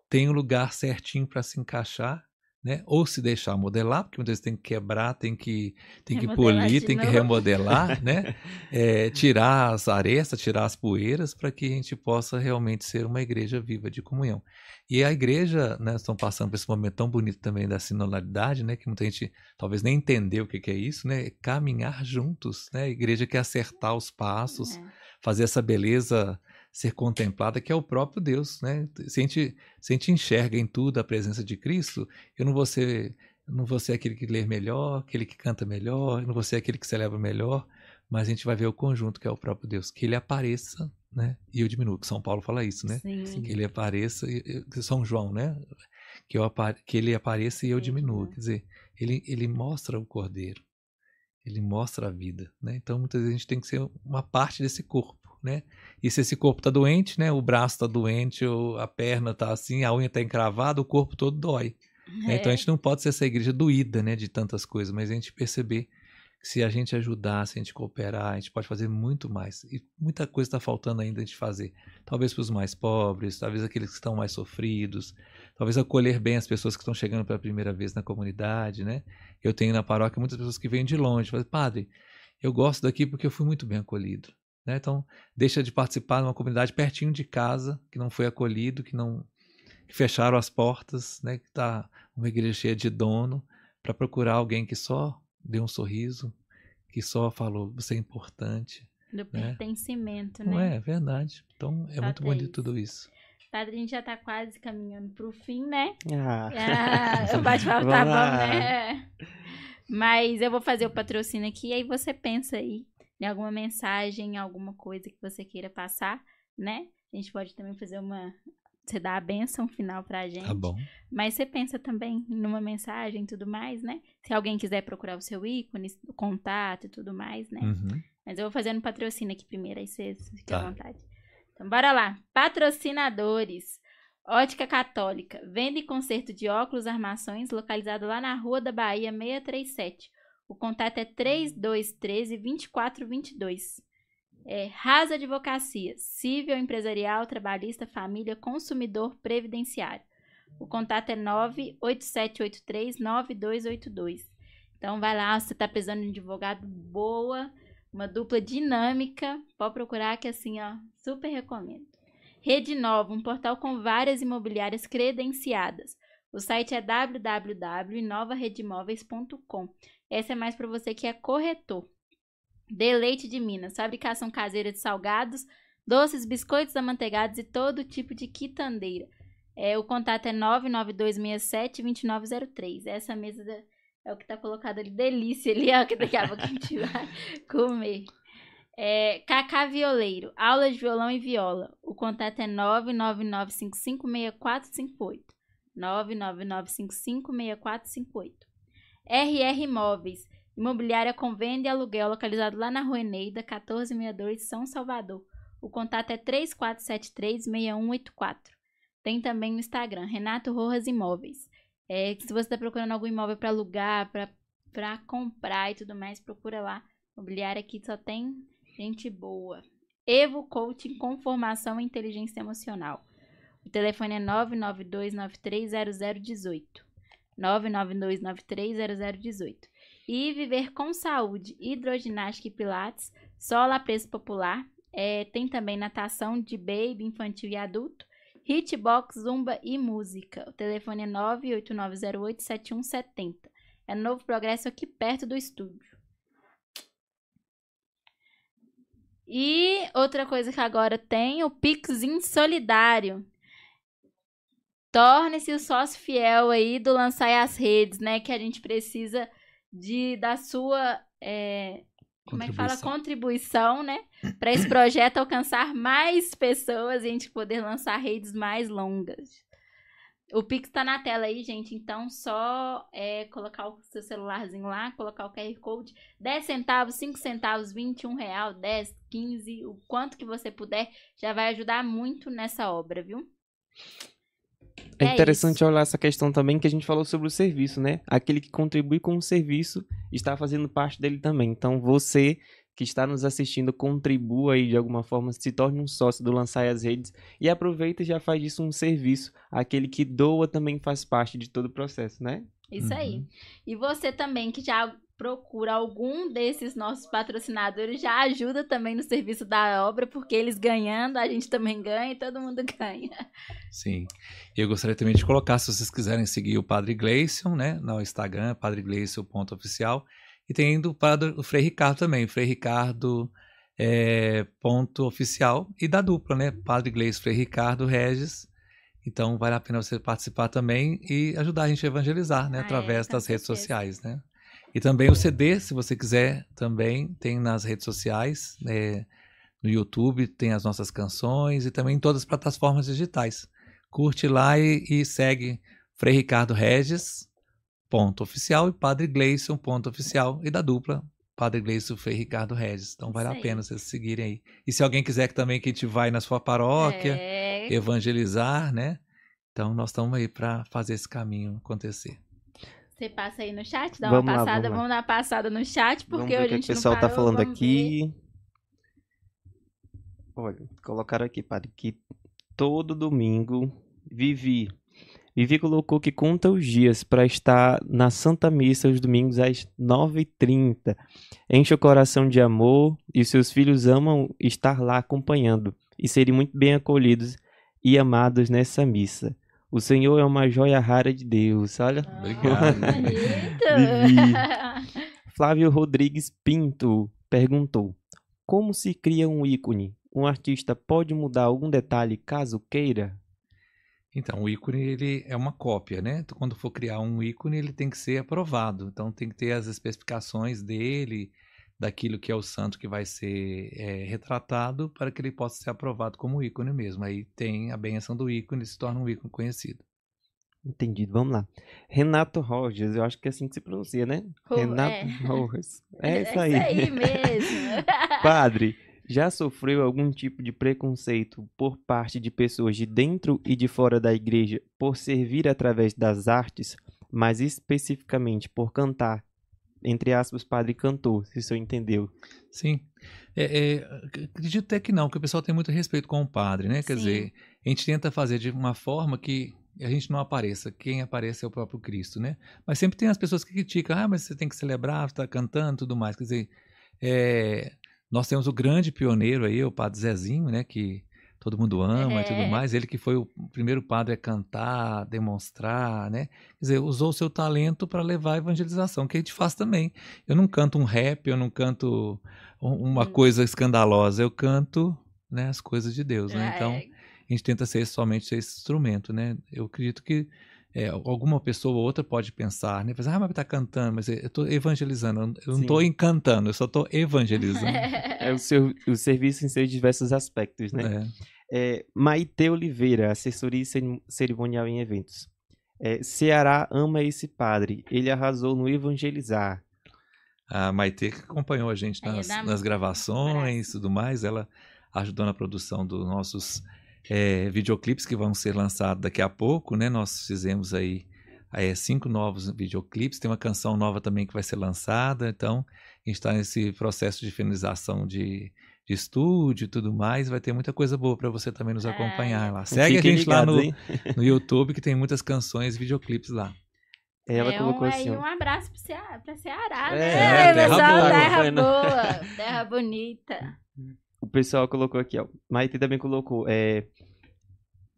tem o um lugar certinho para se encaixar né? Ou se deixar modelar, porque muitas vezes tem que quebrar, tem que, tem que Remodelar polir, tem que novo. remodelar, né? É, tirar as arestas, tirar as poeiras, para que a gente possa realmente ser uma igreja viva de comunhão. E a igreja, né, estão passando por esse momento tão bonito também da sinodalidade, né? Que muita gente talvez nem entendeu o que, que é isso, né? Caminhar juntos, né? A igreja quer acertar os passos, É. fazer essa beleza ser contemplada, que é o próprio Deus, né? Se a gente, se a gente enxerga em tudo a presença de Cristo, eu não vou ser, não vou ser aquele que lê melhor, aquele que canta melhor, eu não vou ser aquele que celebra melhor, mas a gente vai ver o conjunto que é o próprio Deus, que ele apareça, né? E eu diminuo, que São Paulo fala isso, né? Sim. Que ele apareça, que São João, né? Que, eu que ele apareça e eu diminuo. diminuo. Quer dizer, ele, ele mostra o cordeiro, ele mostra a vida, né? Então muitas vezes a gente tem que ser uma parte desse corpo, né? E se esse corpo tá doente, né? O braço tá doente, a perna tá assim, a unha tá encravada, o corpo todo dói. né? Então a É. gente não pode ser essa igreja doída, né? De tantas coisas, mas a gente perceber que se a gente ajudar, se a gente cooperar, a gente pode fazer muito mais. E muita coisa está faltando ainda de fazer. Talvez para os mais pobres, talvez aqueles que estão mais sofridos, talvez acolher bem as pessoas que estão chegando pela primeira vez na comunidade, né? Eu tenho na paróquia muitas pessoas que vêm de longe, falam, padre, eu gosto daqui porque eu fui muito bem acolhido. Né? Então, deixa de participar de uma comunidade pertinho de casa, que não foi acolhido, que não que fecharam as portas, né? Que está uma igreja cheia de dono, para procurar alguém que só deu um sorriso, que só falou você é importante. Do pertencimento, Não né? é, é verdade. Então é Fato muito bonito isso. tudo isso. Padre, a gente já tá quase caminhando pro fim, né? Ah. Ah, o bate-papo tá Vamos bom, né? Mas eu vou fazer o patrocínio aqui e aí você pensa aí em alguma mensagem, alguma coisa que você queira passar, né? A gente pode também fazer uma. Você dá a benção final pra gente. Tá bom. Mas você pensa também numa mensagem e tudo mais, né? Se alguém quiser procurar o seu ícone, o contato e tudo mais, né? Uhum. Mas eu vou fazendo patrocínio aqui primeiro, aí vocês fiquem Tá. à vontade. Então, bora lá. Patrocinadores. Ótica Católica. Venda e conserto de óculos armações, localizado lá na Rua da Bahia 637. O contato é 3213 2422. É, Rasa Advocacia. Civil, empresarial, trabalhista, família, consumidor, previdenciário. O contato é 98783 9282. Então vai lá, você tá precisando de um advogado boa, uma dupla dinâmica, pode procurar que assim, ó, super recomendo. Rede Nova, um portal com várias imobiliárias credenciadas. O site é www.novaredimóveis.com. Essa é mais para você que é corretor. Deleite de Minas, fabricação caseira de salgados, doces, biscoitos amanteigados e todo tipo de quitandeira. É, o contato é 99267-2903. Essa mesa é o que tá colocado ali. Delícia ali, ó, que daqui a pouco a gente vai comer. É, Cacá Violeiro, aula de violão e viola. O contato é 999556458. 999556458. RR Imóveis, imobiliária com venda e aluguel, localizado lá na Rua Eneida, 1462, São Salvador. O contato é 3473-6184. Tem também no Instagram, Renato Rojas Imóveis. É, se você está procurando algum imóvel para alugar, para comprar e tudo mais, procura lá. Imobiliária aqui só tem gente boa. Evo Coaching com formação em inteligência emocional. O telefone é 992930018. 992930018. E Viver com Saúde, hidroginástica e pilates, só a preço popular. É, tem também natação de baby, infantil e adulto. Hitbox, Zumba e música. O telefone é 989087170. É no Novo Progresso aqui perto do estúdio. E outra coisa que agora tem, o Pixinho Solidário. Torne-se o sócio fiel aí do Lançar as Redes, né? Que a gente precisa de da sua é, como é que fala? Contribuição, né? Para esse projeto alcançar mais pessoas e a gente poder lançar redes mais longas. O Pix tá na tela aí, gente. Então, só é, colocar o seu celularzinho lá, colocar o QR Code. 10 centavos, 5 centavos, 21 real, 10, 15, o quanto que você puder, já vai ajudar muito nessa obra, viu? É É interessante isso. olhar essa questão também que a gente falou sobre o serviço, né? Aquele que contribui com o serviço está fazendo parte dele também. Então, você que está nos assistindo, contribua aí de alguma forma, se torne um sócio do Lançar as Redes e aproveita e já faz disso um serviço. Aquele que doa também faz parte de todo o processo, né? Isso aí. Uhum. E você também que já procura algum desses nossos patrocinadores, já ajuda também no serviço da obra, porque eles ganhando, a gente também ganha e todo mundo ganha. Sim. E eu gostaria também de colocar, se vocês quiserem seguir o Padre Gleison, né, no Instagram, padregleison.oficial, e tem do Padre o Frei Ricardo também, Frei Ricardo é, ponto oficial, e da dupla, né, Padre Gleison, Frei Ricardo Regis. Então vale a pena você participar também e ajudar a gente a evangelizar, né, Ah, é, através com das redes certeza. sociais, né. E também o CD, se você quiser, também tem nas redes sociais, né, no YouTube tem as nossas canções e também em todas as plataformas digitais. Curte lá e, e segue Frei Ricardo Regis, ponto oficial, e Padre Gleison, ponto oficial, e da dupla, Padre Gleison, Frei Ricardo Regis. Então vale a pena vocês seguirem aí. E se alguém quiser que também que a gente vai na sua paróquia, É, evangelizar, né? Então nós estamos aí para fazer esse caminho acontecer. Você passa aí no chat, dá Vamos uma passada, vamos lá. vamos dar uma passada no chat, Vamos porque ver a o que, gente o pessoal tá parou, falando vamos ver. aqui. Olha, colocaram aqui, padre, que todo domingo Vivi. Vivi colocou que conta os dias para estar na Santa Missa os domingos às 9h30. Enche o coração de amor e seus filhos amam estar lá acompanhando e serem muito bem acolhidos e amados nessa missa. O Senhor é uma joia rara de Deus. Olha, Obrigado. Ah, bonito. Flávio Rodrigues Pinto perguntou: Como se cria um ícone? Um artista pode mudar algum detalhe caso queira? Então, o ícone ele é uma cópia, né? Quando for criar um ícone, ele tem que ser aprovado. Então, tem que ter as especificações dele, daquilo que é o santo que vai ser é, retratado, para que ele possa ser aprovado como ícone mesmo. Aí tem a benção do ícone e se torna um ícone conhecido. Entendido, vamos lá. Renato Rojas, eu acho que é assim que se pronuncia, né? Ro- Renato é. Rojas. É isso É aí. isso aí mesmo. Padre, já sofreu algum tipo de preconceito por parte de pessoas de dentro e de fora da igreja por servir através das artes, mas especificamente por cantar, entre aspas, padre cantor, se o senhor entendeu? Sim. É, é, ac- acredito até que não, que o pessoal tem muito respeito com o padre, né? Quer Sim. dizer, a gente tenta fazer de uma forma que a gente não apareça. Quem aparece é o próprio Cristo, né? Mas sempre tem as pessoas que criticam, ah, mas você tem que celebrar, está cantando tudo mais. Quer dizer, é, nós temos o grande pioneiro aí, o padre Zezinho, né? Que todo mundo ama e tudo É. mais. Ele que foi o primeiro padre a cantar, demonstrar, né? Quer dizer, usou o seu talento para levar a evangelização, que a gente faz também. Eu não canto um rap, eu não canto um- uma Hum. coisa escandalosa, eu canto né, as coisas de Deus, né? Então, É, a gente tenta ser somente esse instrumento, né? Eu acredito que é, alguma pessoa ou outra pode pensar, né? Pensar, ah, mas tá cantando, mas eu tô evangelizando, eu não- eu não Sim. tô encantando, eu só tô evangelizando. É o, seu, o serviço em seus diversos aspectos, né? É. É, Maite Oliveira, assessoria ceri- cerimonial em eventos. É, Ceará ama esse padre. Ele arrasou no evangelizar. A Maite que acompanhou a gente nas, um nas gravações e tudo mais, ela ajudou na produção dos nossos é, videoclipes que vão ser lançados daqui a pouco, né? Nós fizemos aí é, cinco novos videoclipes, tem uma canção nova também que vai ser lançada, então a gente está nesse processo de finalização de, de estúdio e tudo mais, vai ter muita coisa boa para você também nos É. acompanhar lá. Segue Fiquem a gente lá ligados, no, hein? no YouTube que tem muitas canções e videoclipes lá. Ela é colocou um, assim, um abraço pro Ceará, pra Ceará É, né? terra pessoal, boa. terra boa, terra bonita. O pessoal colocou aqui, ó. Maite também colocou. É,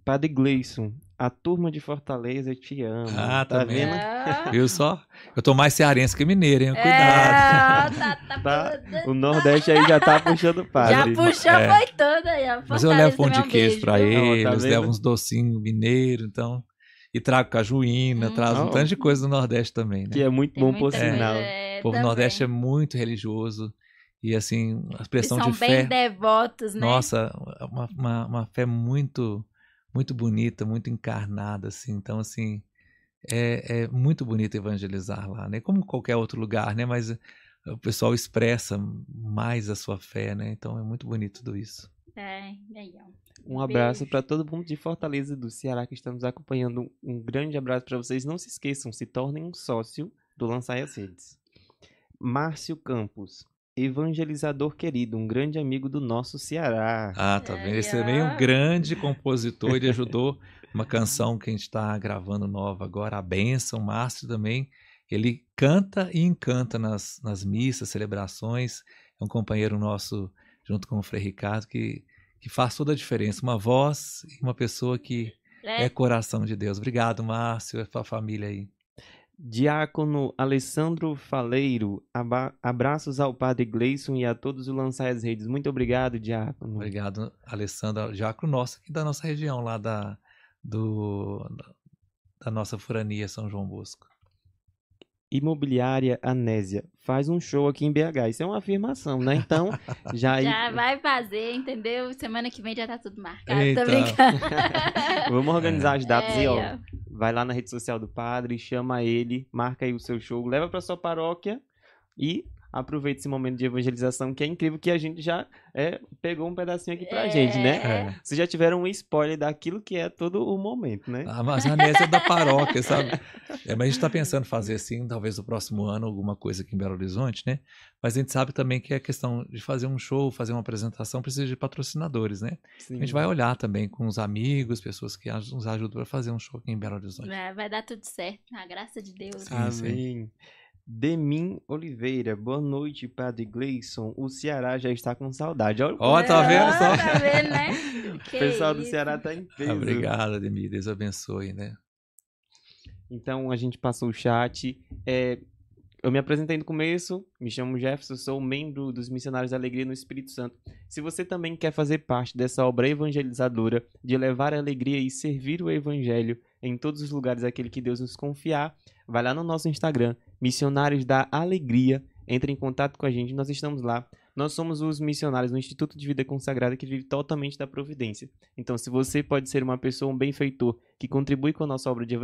Padre Gleison, a turma de Fortaleza te ama. Ah, tá também. vendo? Ah, Viu só? Eu tô mais cearense que mineiro, hein? Cuidado. É, tá, tá, Tá. O Nordeste aí já tá puxando o Já padre. puxou, É. foi toda aí. ó. Mas eu levo pão de um queijo beijo, pra tá eles, levo uns docinhos mineiros, então. E trago cajuína, Hum. trago um tanto de coisa do Nordeste também, né? Que é muito Tem bom por coisa, sinal. é, O povo do também. Nordeste é muito religioso. E assim, a expressão são de bem fé. devotos, né? Nossa, uma, uma, uma fé muito, muito bonita, muito encarnada, assim. Então, assim, é, é muito bonito evangelizar lá, né? Como qualquer outro lugar, né? Mas o pessoal expressa mais a sua fé, né? Então é muito bonito tudo isso. É, aí, ó. Um abraço para todo mundo de Fortaleza e do Ceará que estão nos acompanhando. Um grande abraço para vocês. Não se esqueçam, se tornem um sócio do Lançar as Redes. Márcio Campos. Evangelizador querido, um grande amigo do nosso Ceará. Ah, tá vendo? Esse também é um grande compositor. Ele ajudou uma canção que a gente está gravando nova agora, A Bênção. O Márcio também. Ele canta e encanta nas, nas missas, celebrações. É um companheiro nosso, junto com o Frei Ricardo, que, que faz toda a diferença. Uma voz e uma pessoa que é É, coração de Deus. Obrigado, Márcio, e a família aí. Diácono Alessandro Faleiro, abraços ao Padre Gleison e a todos o Lançai as Redes. Muito obrigado, Diácono. Obrigado, Alessandra, Jacro nosso aqui da nossa região, lá da, do, da nossa furania São João Bosco. Imobiliária Anésia, faz um show aqui em BH. Isso é uma afirmação, né? Então, já já vai fazer, entendeu? Semana que vem já tá tudo marcado. Eita. Tô brincando. vamos organizar as datas É, e ó, ó. vai lá na rede social do padre, chama ele, marca aí o seu show, leva para sua paróquia e aproveita esse momento de evangelização que é incrível que a gente já é, pegou um pedacinho aqui pra É. gente, né? É. Vocês já tiveram um spoiler daquilo que é todo o momento, né? Ah, mas a é da paróquia, sabe? É, mas a gente está pensando em fazer assim, talvez no próximo ano, alguma coisa aqui em Belo Horizonte, né? Mas a gente sabe também que a questão de fazer um show, fazer uma apresentação, precisa de patrocinadores, né? Sim. A gente vai olhar também com os amigos, pessoas que nos ajudam para fazer um show aqui em Belo Horizonte. Vai, vai dar tudo certo, na graça de Deus. Sim, sim. Demin Oliveira, boa noite, Padre Gleison. O Ceará já está com saudade. Ó, tá vendo só? Tá vendo, né? o pessoal do isso. Ceará tá em peso. Obrigado, Ademir. Deus abençoe, né? Então a gente passou o chat. É, eu me apresentei no começo, me chamo Jefferson, sou membro dos Missionários da Alegria no Espírito Santo. Se você também quer fazer parte dessa obra evangelizadora, de levar a alegria e servir o evangelho em todos os lugares aquele que Deus nos confiar, vai lá no nosso Instagram, Missionários da Alegria, entre em contato com a gente, nós estamos lá. Nós somos os missionários do Instituto de Vida Consagrada que vive totalmente da providência. Então, se você pode ser uma pessoa, um benfeitor, que contribui com a nossa obra de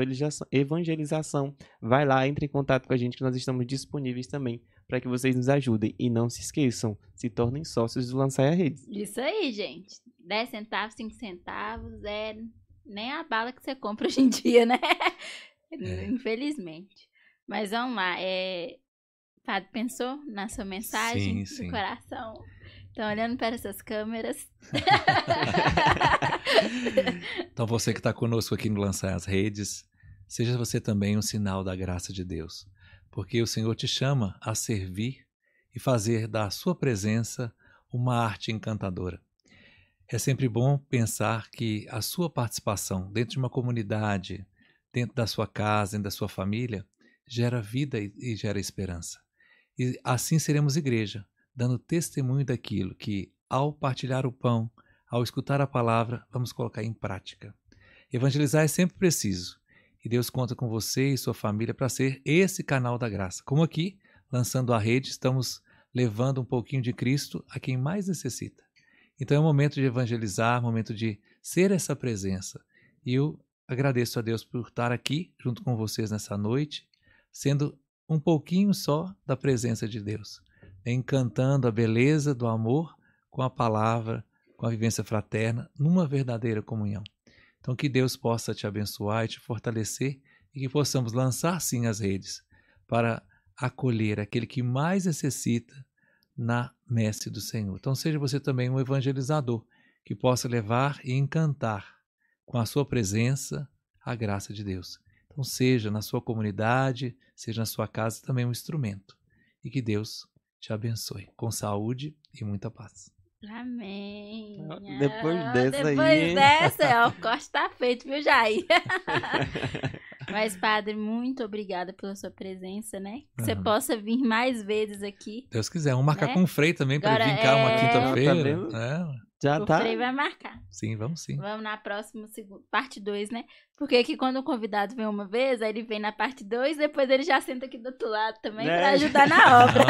evangelização, vai lá, entre em contato com a gente que nós estamos disponíveis também para que vocês nos ajudem. E não se esqueçam, se tornem sócios do Lançai a Redes. Isso aí, gente. 10 centavos, 5 centavos, é nem a bala que você compra hoje em dia, né? É. Infelizmente. Mas vamos lá. É... Padre, pensou na sua mensagem Sim, sim. do coração? Estão olhando para essas câmeras. Então, você que está conosco aqui no Lançar as Redes, seja você também um sinal da graça de Deus, porque o Senhor te chama a servir e fazer da sua presença uma arte encantadora. É sempre bom pensar que a sua participação dentro de uma comunidade, dentro da sua casa, dentro da sua família, gera vida e, gera esperança. E assim seremos igreja, dando testemunho daquilo que, ao partilhar o pão, ao escutar a palavra, vamos colocar em prática. Evangelizar é sempre preciso. E Deus conta com você e sua família para ser esse canal da graça. Como aqui, lançando a rede, estamos levando um pouquinho de Cristo a quem mais necessita. Então é momento de evangelizar, momento de ser essa presença. E eu agradeço a Deus por estar aqui junto com vocês nessa noite, sendo um pouquinho só da presença de Deus, encantando a beleza do amor com a palavra, com a vivência fraterna, numa verdadeira comunhão. Então, que Deus possa te abençoar e te fortalecer e que possamos lançar sim as redes para acolher aquele que mais necessita na messe do Senhor. Então, seja você também um evangelizador que possa levar e encantar com a sua presença a graça de Deus. Então, seja na sua comunidade, seja na sua casa também um instrumento. E que Deus te abençoe com saúde e muita paz. Amém. Ó, depois Ah, dessa aí, Depois dessa, ó, o corte tá feito, viu, Jair? Mas, padre, muito obrigada pela sua presença, né? Que você Aham. possa vir mais vezes aqui. Deus quiser, vamos marcar Né? com o Frei também para vir cá uma é- quinta-feira. Tá vendo? Já o tá. Frei vai marcar. sim, vamos sim. Vamos na próxima, parte 2, né? Porque aqui quando o convidado vem uma vez, aí ele vem na parte 2, depois ele já senta aqui do outro lado também Né? pra ajudar na obra.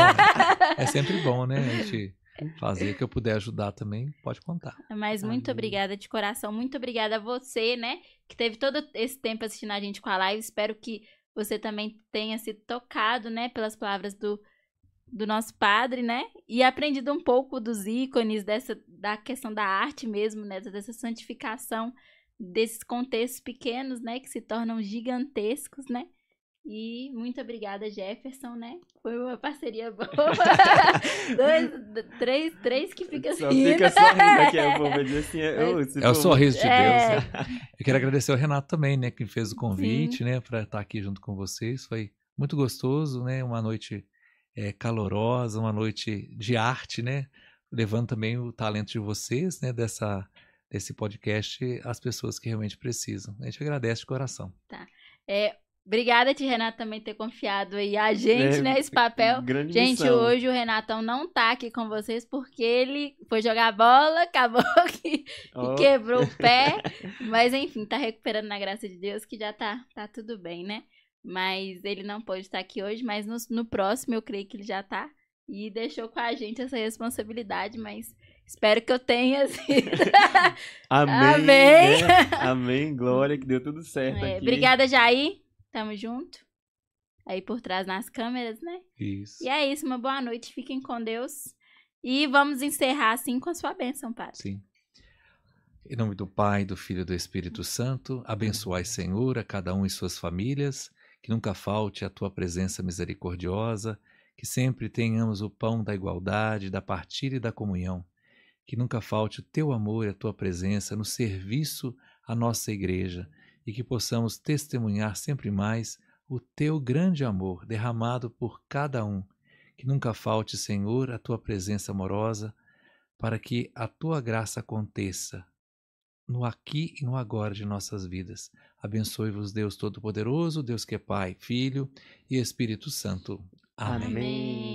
É sempre bom, né? A gente fazer o que eu puder ajudar também, pode contar. Mas muito obrigada de coração, muito obrigada a você, né? Que teve todo esse tempo assistindo a gente com a live. Espero que você também tenha sido tocado, né? Pelas palavras do, do nosso padre, né? E aprendido um pouco dos ícones, dessa, da questão da arte mesmo, né? Dessa santificação desses contextos pequenos, né? Que se tornam gigantescos, né? E muito obrigada, Jefferson, né? Foi uma parceria boa. Dois, três, três que fica Só rindo. fica sorrindo aqui, diz assim, "Ô, esse É o sorriso de É. Deus. né? Eu quero agradecer ao Renato também, né, que fez o convite, né, para estar aqui junto com vocês. Foi muito gostoso, né, uma noite é, calorosa, uma noite de arte, né, levando também o talento de vocês, né, dessa desse podcast às pessoas que realmente precisam. A gente agradece de coração. É, obrigada, Tia Renato, também ter confiado aí a gente, É, né? Esse papel. Grande Gente, missão. hoje o Renatão não tá aqui com vocês porque ele foi jogar bola, acabou que, que Ó, quebrou o pé. Mas enfim, tá recuperando na graça de Deus que já tá, tá tudo bem, né? Mas ele não pôde estar aqui hoje, mas no, no próximo eu creio que ele já tá. E deixou com a gente essa responsabilidade, mas espero que eu tenha sido. Amém. Amém. né? Amém. Glória, que deu tudo certo É, aqui. obrigada, Jair. Tamo junto. Aí por trás nas câmeras, né? Isso. E é isso, uma boa noite. Fiquem com Deus. E vamos encerrar assim com a sua bênção, Padre. Sim. Em nome do Pai, do Filho e do Espírito Santo, abençoai, Senhor, a cada um e suas famílias, que nunca falte a tua presença misericordiosa, que sempre tenhamos o pão da igualdade, da partilha e da comunhão, que nunca falte o teu amor e a tua presença no serviço à nossa igreja e que possamos testemunhar sempre mais o teu grande amor derramado por cada um. Que nunca falte, Senhor, a tua presença amorosa, para que a tua graça aconteça no aqui e no agora de nossas vidas. Abençoe-vos, Deus Todo-Poderoso, Deus que é Pai, Filho e Espírito Santo. Amém. Amém.